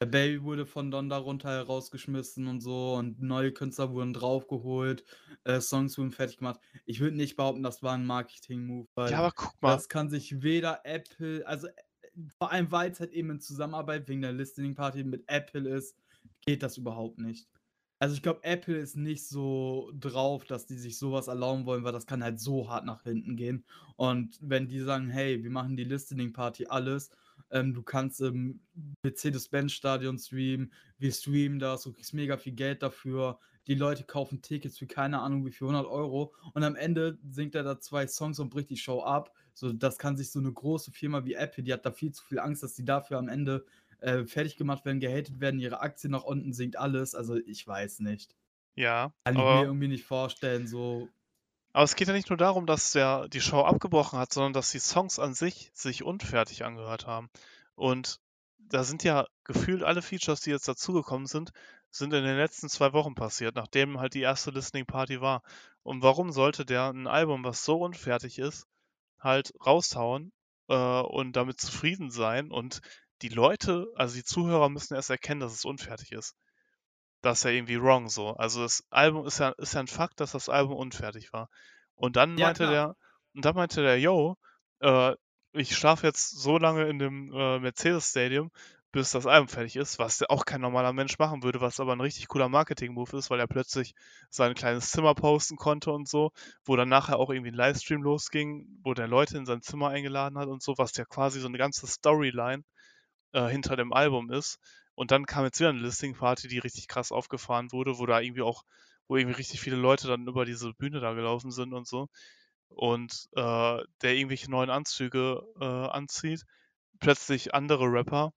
Der Baby wurde von Donda runter herausgeschmissen und so und neue Künstler wurden draufgeholt, äh, Songs wurden fertig gemacht. Ich würde nicht behaupten, das war ein Marketing-Move, weil Ja, aber guck mal. das kann sich weder Apple, also vor allem weil es halt eben in Zusammenarbeit wegen der Listening Party mit Apple ist, geht das überhaupt nicht. Also ich glaube, Apple ist nicht so drauf, dass die sich sowas erlauben wollen, weil das kann halt so hart nach hinten gehen. Und wenn die sagen, hey, wir machen die Listening Party alles, ähm, du kannst im Mercedes-Benz-Stadion streamen, wir streamen das, du kriegst mega viel Geld dafür, die Leute kaufen Tickets für keine Ahnung wie viel 100 Euro und am Ende singt er da zwei Songs und bricht die Show ab. So, das kann sich so eine große Firma wie Apple, die hat da viel zu viel Angst, dass die dafür am Ende äh, fertig gemacht werden, gehatet werden, ihre Aktien nach unten sinkt, alles. Also ich weiß nicht. Ja, Kann ich mir irgendwie nicht vorstellen, so. aber es geht ja nicht nur darum, dass der die Show abgebrochen hat, sondern dass die Songs an sich sich unfertig angehört haben. Und da sind ja gefühlt alle Features, die jetzt dazugekommen sind, sind in den letzten zwei Wochen passiert, nachdem halt die erste Listening Party war. Und warum sollte der ein Album, was so unfertig ist, halt raushauen äh, und damit zufrieden sein? Und die Leute, also die Zuhörer müssen erst erkennen, dass es unfertig ist. Das ist ja irgendwie wrong so. Also das Album ist ja, ist ja ein Fakt, dass das Album unfertig war. Und dann Ja, meinte klar. der, und dann meinte der, yo, äh, ich schlafe jetzt so lange in dem äh, Mercedes Stadium, bis das Album fertig ist, was auch kein normaler Mensch machen würde, was aber ein richtig cooler Marketing-Move ist, weil er plötzlich sein kleines Zimmer posten konnte und so, wo dann nachher auch irgendwie ein Livestream losging, wo der Leute in sein Zimmer eingeladen hat und so, was ja quasi so eine ganze Storyline äh, hinter dem Album ist. Und dann kam jetzt wieder eine Listing-Party, die richtig krass aufgefahren wurde, wo da irgendwie auch, wo irgendwie richtig viele Leute dann über diese Bühne da gelaufen sind und so. Und äh, der irgendwelche neuen Anzüge äh, anzieht. Plötzlich andere Rapper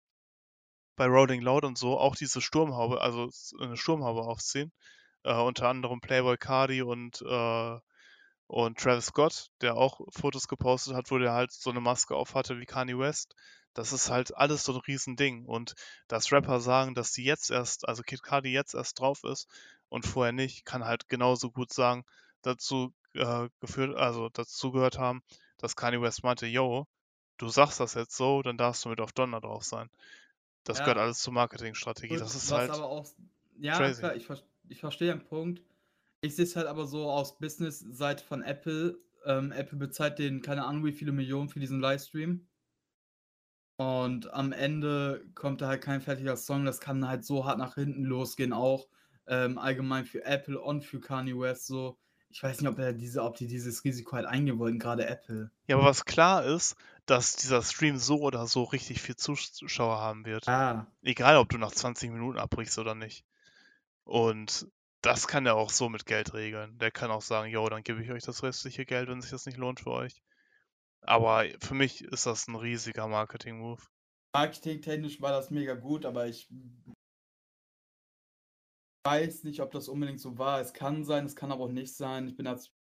bei Rolling Loud und so auch diese Sturmhaube, also eine Sturmhaube aufziehen. Äh, unter anderem Playboy Cardi und, äh, und Travis Scott, der auch Fotos gepostet hat, wo der halt so eine Maske auf hatte wie Kanye West. Das ist halt alles so ein Riesending. Und dass Rapper sagen, dass die jetzt erst, also Kid Cudi jetzt erst drauf ist und vorher nicht, kann halt genauso gut sagen, dazu äh, geführt, also dazu gehört haben, dass Kanye West meinte, yo, du sagst das jetzt so, dann darfst du mit auf Donner drauf sein. Das Ja. gehört alles zur Marketingstrategie. Das ist halt. aber auch. Ja, crazy. klar, ich, ich verstehe den Punkt. Ich sehe es halt aber so aus Business-Seite von Apple. Ähm, Apple bezahlt denen keine Ahnung wie viele Millionen für diesen Livestream. Und am Ende kommt da halt kein fertiger Song. Das kann halt so hart nach hinten losgehen, auch ähm, allgemein für Apple und für Kanye West so. Ich weiß nicht, ob, er diese, ob die dieses Risiko halt eingehen wollten, gerade Apple. Ja, aber was klar ist, dass dieser Stream so oder so richtig viel Zuschauer haben wird. Ah, Egal, ob du nach 20 Minuten abbrichst oder nicht. Und das kann er auch so mit Geld regeln. Der kann auch sagen, yo, dann gebe ich euch das restliche Geld, wenn sich das nicht lohnt für euch. Aber für mich ist das ein riesiger Marketing-Move. marketingtechnisch war das mega gut, aber ich weiß nicht, ob das unbedingt so war. Es kann sein, es kann aber auch nicht sein. Ich bin jetzt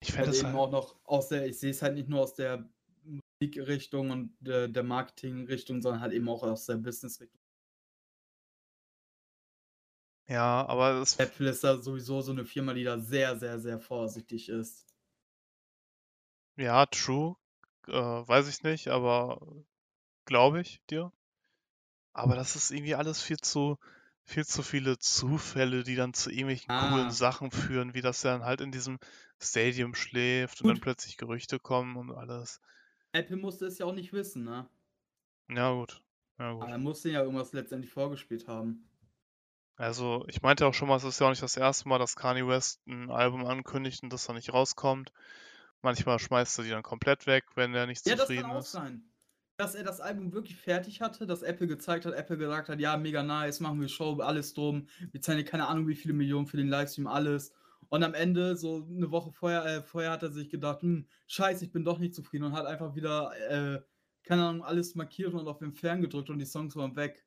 Ich fände halt es halt, auch noch aus der, ich sehe es halt nicht nur aus der Musikrichtung und äh, der Marketingrichtung, sondern halt eben auch aus der Businessrichtung. Ja, aber das. Apple ist da sowieso so eine Firma, die da sehr, sehr, sehr vorsichtig ist. Ja, true. Äh, weiß ich nicht, aber glaube ich dir. Aber das ist irgendwie alles viel zu, viel zu viele Zufälle, die dann zu irgendwelchen coolen Ah. Sachen führen, wie das dann halt in diesem Stadium schläft und dann plötzlich Gerüchte kommen und alles. Apple musste es ja auch nicht wissen, ne? Ja, gut. Ja, Aber gut. er musste ja irgendwas letztendlich vorgespielt haben. Also, ich meinte auch schon mal, es ist ja auch nicht das erste Mal, dass Kanye West ein Album ankündigt und das dann nicht rauskommt. Manchmal schmeißt er die dann komplett weg, wenn er nicht Ja, das zufrieden kann auch ist. sein. Dass er das Album wirklich fertig hatte, dass Apple gezeigt hat, Apple gesagt hat, ja, mega nice, machen wir Show, alles drum. Wir zahlen dir keine Ahnung, wie viele Millionen für den Livestream, alles. Und am Ende, so eine Woche vorher, äh, vorher hat er sich gedacht, hm, scheiße, ich bin doch nicht zufrieden und hat einfach wieder, äh, keine Ahnung, alles markiert und auf den Fern gedrückt und die Songs waren weg.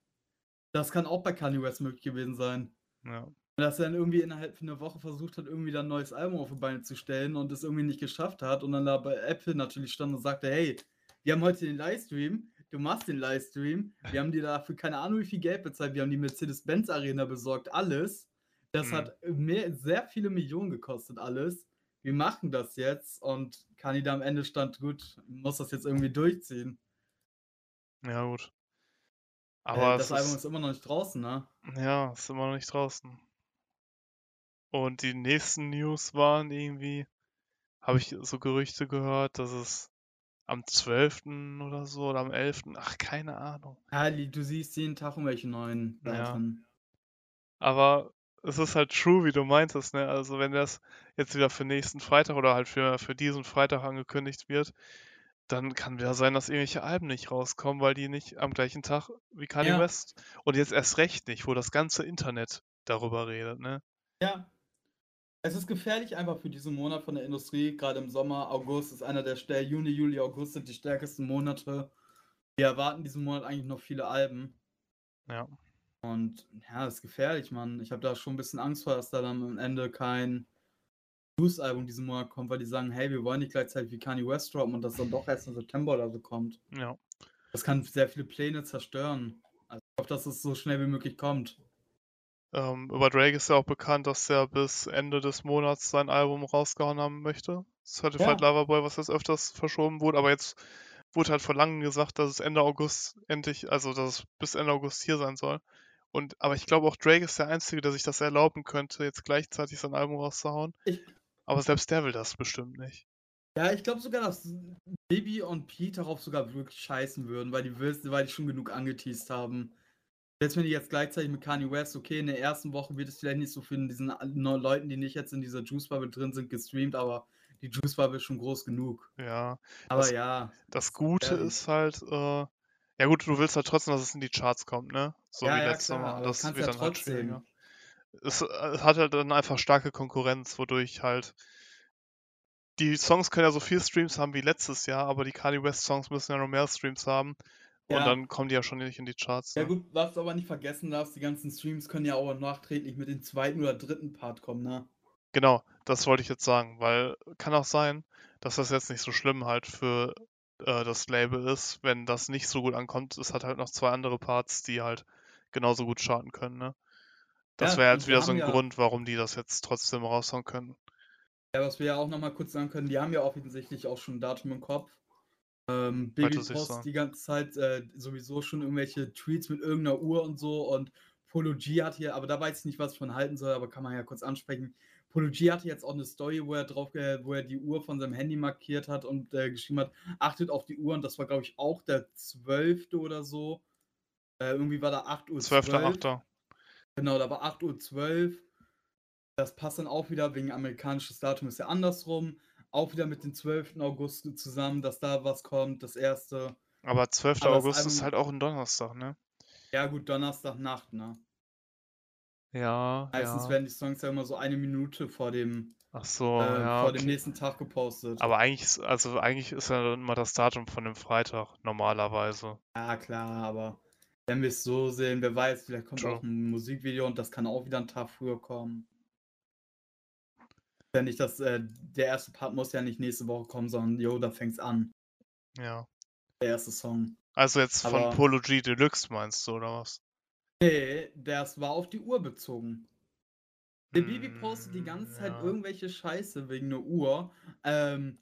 Das kann auch bei Kanye West möglich gewesen sein. Ja. Und dass er dann irgendwie innerhalb von einer Woche versucht hat, irgendwie dann ein neues Album auf die Beine zu stellen und es irgendwie nicht geschafft hat und dann da bei Apple natürlich stand und sagte, hey, wir haben heute den Livestream, du machst den Livestream, wir haben dir dafür keine Ahnung wie viel Geld bezahlt, wir haben die Mercedes-Benz Arena besorgt, alles. Das Mhm. hat mehr, sehr viele Millionen gekostet, alles. Wir machen das jetzt und Kanye da am Ende stand, gut, muss das jetzt irgendwie durchziehen. Ja, gut. Äh, Aber das es Album ist, ist immer noch nicht draußen, ne? ja, ist immer noch nicht draußen. Und die nächsten News waren irgendwie, habe ich so Gerüchte gehört, dass es am 12. oder so oder am 11. Ach, keine Ahnung. Ali, du siehst jeden Tag irgendwelche neuen Ja. Aber es ist halt true, wie du meintest, ne? Also wenn das jetzt wieder für nächsten Freitag oder halt für, für diesen Freitag angekündigt wird, dann kann wieder sein, dass irgendwelche Alben nicht rauskommen, weil die nicht am gleichen Tag wie Kanye Ja. West und jetzt erst recht nicht, wo das ganze Internet darüber redet, ne? Ja. Es ist gefährlich einfach für diesen Monat von der Industrie. Gerade im Sommer, August ist einer der Stell Juni, Juli, August sind die stärksten Monate. Wir erwarten diesen Monat eigentlich noch viele Alben. Ja. Und ja, das ist gefährlich, Mann. Ich habe da schon ein bisschen Angst vor, dass da dann am Ende kein Blues-Album diesen Monat kommt, weil die sagen, hey, wir wollen nicht gleichzeitig wie Kanye West droppen und das dann doch erst im September oder so kommt. Ja. Das kann sehr viele Pläne zerstören. Also ich hoffe, dass es so schnell wie möglich kommt. Ähm, über Drake ist ja auch bekannt, dass er bis Ende des Monats sein Album rausgehauen haben möchte. Certified Ja. Lover Boy, was jetzt öfters verschoben wurde, aber jetzt wurde halt vor langem gesagt, dass es Ende August endlich, also dass es bis Ende August hier sein soll. Und aber ich glaube auch Drake ist der Einzige, der sich das erlauben könnte, jetzt gleichzeitig sein Album rauszuhauen. Ich- Aber selbst der will das bestimmt nicht. Ja, ich glaube sogar, dass Bibi und Pete darauf sogar wirklich scheißen würden, weil die, weil die schon genug angeteased haben. Selbst wenn die jetzt gleichzeitig mit Kanye West, okay, in der ersten Woche wird es vielleicht nicht so für diesen neuen Leuten, die nicht jetzt in dieser Juice Bubble drin sind, gestreamt, aber die Juice Bubble ist schon groß genug. Ja. Aber Das- ja. Das Gute gefährlich. ist halt, äh, ja gut, du willst halt trotzdem, dass es in die Charts kommt, ne? So Ja, wie ja, letztes klar, Mal. Das wird ja dann halt schwieriger. Es, äh, es hat halt dann einfach starke Konkurrenz, wodurch halt die Songs können ja so viel Streams haben wie letztes Jahr, aber die Kanye West Songs müssen ja noch mehr Streams haben und Ja. dann kommen die ja schon nicht in die Charts. Ja Ne? gut, was du aber nicht vergessen darfst, die ganzen Streams können ja auch nachträglich mit dem zweiten oder dritten Part kommen, ne? Genau, das wollte ich jetzt sagen, weil kann auch sein, dass das jetzt nicht so schlimm halt für äh, das Label ist, wenn das nicht so gut ankommt. Es hat halt noch zwei andere Parts, die halt genauso gut charten können, ne? Das Ja, wäre und jetzt wir wieder so ein ja- Grund, warum die das jetzt trotzdem raushauen können. Ja, was wir ja auch nochmal kurz sagen können, die haben ja offensichtlich auch schon ein Datum im Kopf. Ähm, Baby sagen. die ganze Zeit äh, sowieso schon irgendwelche Tweets mit irgendeiner Uhr und so und Polo G hat hier, aber da weiß ich nicht, was ich von halten soll, aber kann man ja kurz ansprechen. Polo G hatte jetzt auch eine Story, wo er drauf, äh, wo er die Uhr von seinem Handy markiert hat und äh, geschrieben hat, achtet auf die Uhr und das war, glaube ich, auch der 12. oder so. Äh, irgendwie war da 8 Uhr. 12.8. Genau, da war 8.12 Uhr. Das passt dann auch wieder, wegen amerikanisches Datum ist ja andersrum. Auch wieder mit dem 12. August zusammen, dass da was kommt, das erste. Aber 12. Aber August ist Album- halt auch ein Donnerstag, ne? Ja, gut, Donnerstagnacht, ne? Ja, Meistens ja. werden die Songs ja immer so eine Minute vor dem, Ach so, äh, ja. vor dem okay. nächsten Tag gepostet. Aber eigentlich, ist- also eigentlich ist ja dann immer das Datum von dem Freitag normalerweise. ja, klar, aber wenn wir es so sehen, wer weiß, vielleicht kommt True. auch ein Musikvideo und das kann auch wieder einen Tag früher kommen. Ja nicht, dass äh, der erste Part muss ja nicht nächste Woche kommen, sondern jo, da fängt's an. Ja. der erste Song. Also jetzt von Aber- Polo G Deluxe meinst du, oder was? Nee, das war auf die Uhr bezogen. Der Bibi postet die Mm, ganze Zeit ja. irgendwelche Scheiße wegen einer Uhr. Ähm,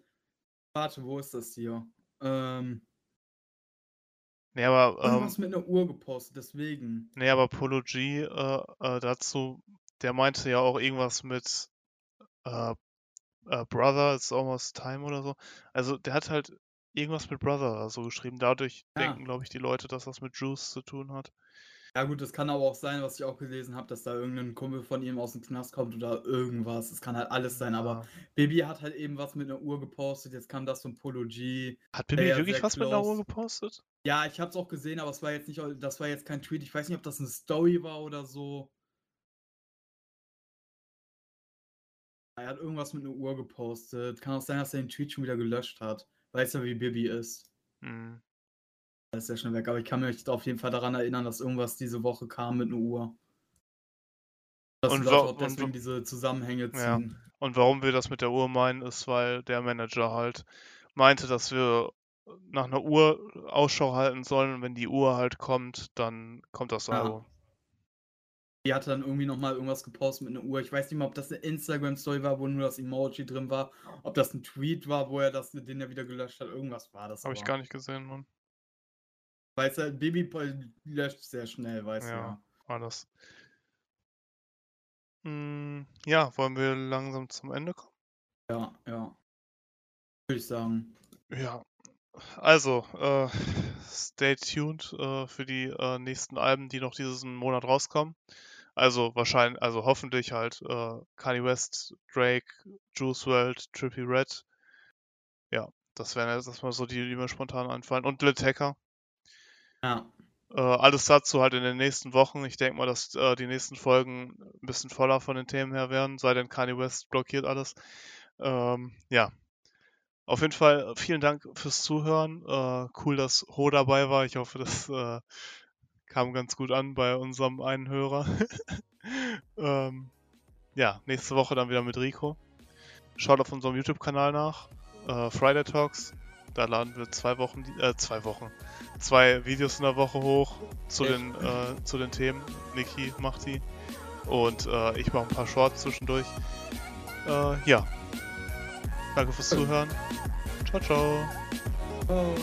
warte, wo ist das hier? Ähm, Nee, aber, ähm, irgendwas mit einer Uhr gepostet, deswegen. nee, aber Polo G äh, äh, dazu, der meinte ja auch irgendwas mit äh, äh, Brother, it's almost time oder so. Also der hat halt irgendwas mit Brother so geschrieben. Dadurch Ja. denken, glaube ich, die Leute, dass das mit Juice zu tun hat. Ja gut, das kann aber auch sein, was ich auch gelesen habe, dass da irgendein Kumpel von ihm aus dem Knast kommt oder irgendwas. Es kann halt alles sein, aber. Baby hat halt eben was mit einer Uhr gepostet, jetzt kam das von Polo G. Hat Bibi ja, wirklich was mit einer Uhr gepostet? Ja, ich hab's auch gesehen, aber es war jetzt nicht, das war jetzt kein Tweet. Ich weiß nicht, ob das eine Story war oder so. Er hat irgendwas mit einer Uhr gepostet. Kann auch sein, dass er den Tweet schon wieder gelöscht hat. Weiß ja, wie Bibi ist. Hm. Da ist er schon weg. Aber ich kann mich auf jeden Fall daran erinnern, dass irgendwas diese Woche kam mit einer Uhr. Dass Und Leute auch deswegen diese Zusammenhänge Ja. ziehen. Und warum wir das mit der Uhr meinen, ist, weil der Manager halt meinte, dass wir nach einer Uhr Ausschau halten sollen und wenn die Uhr halt kommt, dann kommt das Ja. Die hatte dann irgendwie nochmal irgendwas gepostet mit einer Uhr. Ich weiß nicht mal, ob das eine Instagram-Story war, wo nur das Emoji drin war. Ob das ein Tweet war, wo er das, den er wieder gelöscht hat. Irgendwas war das. Habe ich gar nicht gesehen, Mann. Weiß er, Baby löscht sehr schnell, weiß Ja. ja. War das. Hm, ja, wollen wir langsam zum Ende kommen? Ja, ja. Würde ich sagen. Ja. Also, äh, stay tuned äh, für die äh, nächsten Alben, die noch diesen Monat rauskommen. Also wahrscheinlich, also hoffentlich halt äh, Kanye West, Drake, Juice WRLD, Trippie Red. Ja, das wären jetzt erstmal so die, die mir spontan einfallen. Und Lil Tecca. Ja. Äh, alles dazu halt in den nächsten Wochen. Ich denke mal, dass äh, die nächsten Folgen ein bisschen voller von den Themen her werden, sei denn Kanye West blockiert alles. Ähm, ja. Auf jeden Fall äh, vielen Dank fürs Zuhören. Äh, cool, dass Ho dabei war. Ich hoffe, das äh, kam ganz gut an bei unserem einen Hörer. ähm, ja, nächste Woche dann wieder mit Rico. Schaut auf unserem YouTube-Kanal nach. Äh, Friday Talks. Da laden wir zwei Wochen, äh, zwei Wochen, zwei Videos in der Woche hoch zu Echt? den, äh, zu den Themen. Niki macht die. Und äh, ich mache ein paar Shorts zwischendurch. Äh, ja. Danke fürs Zuhören. Ciao, ciao. Oh.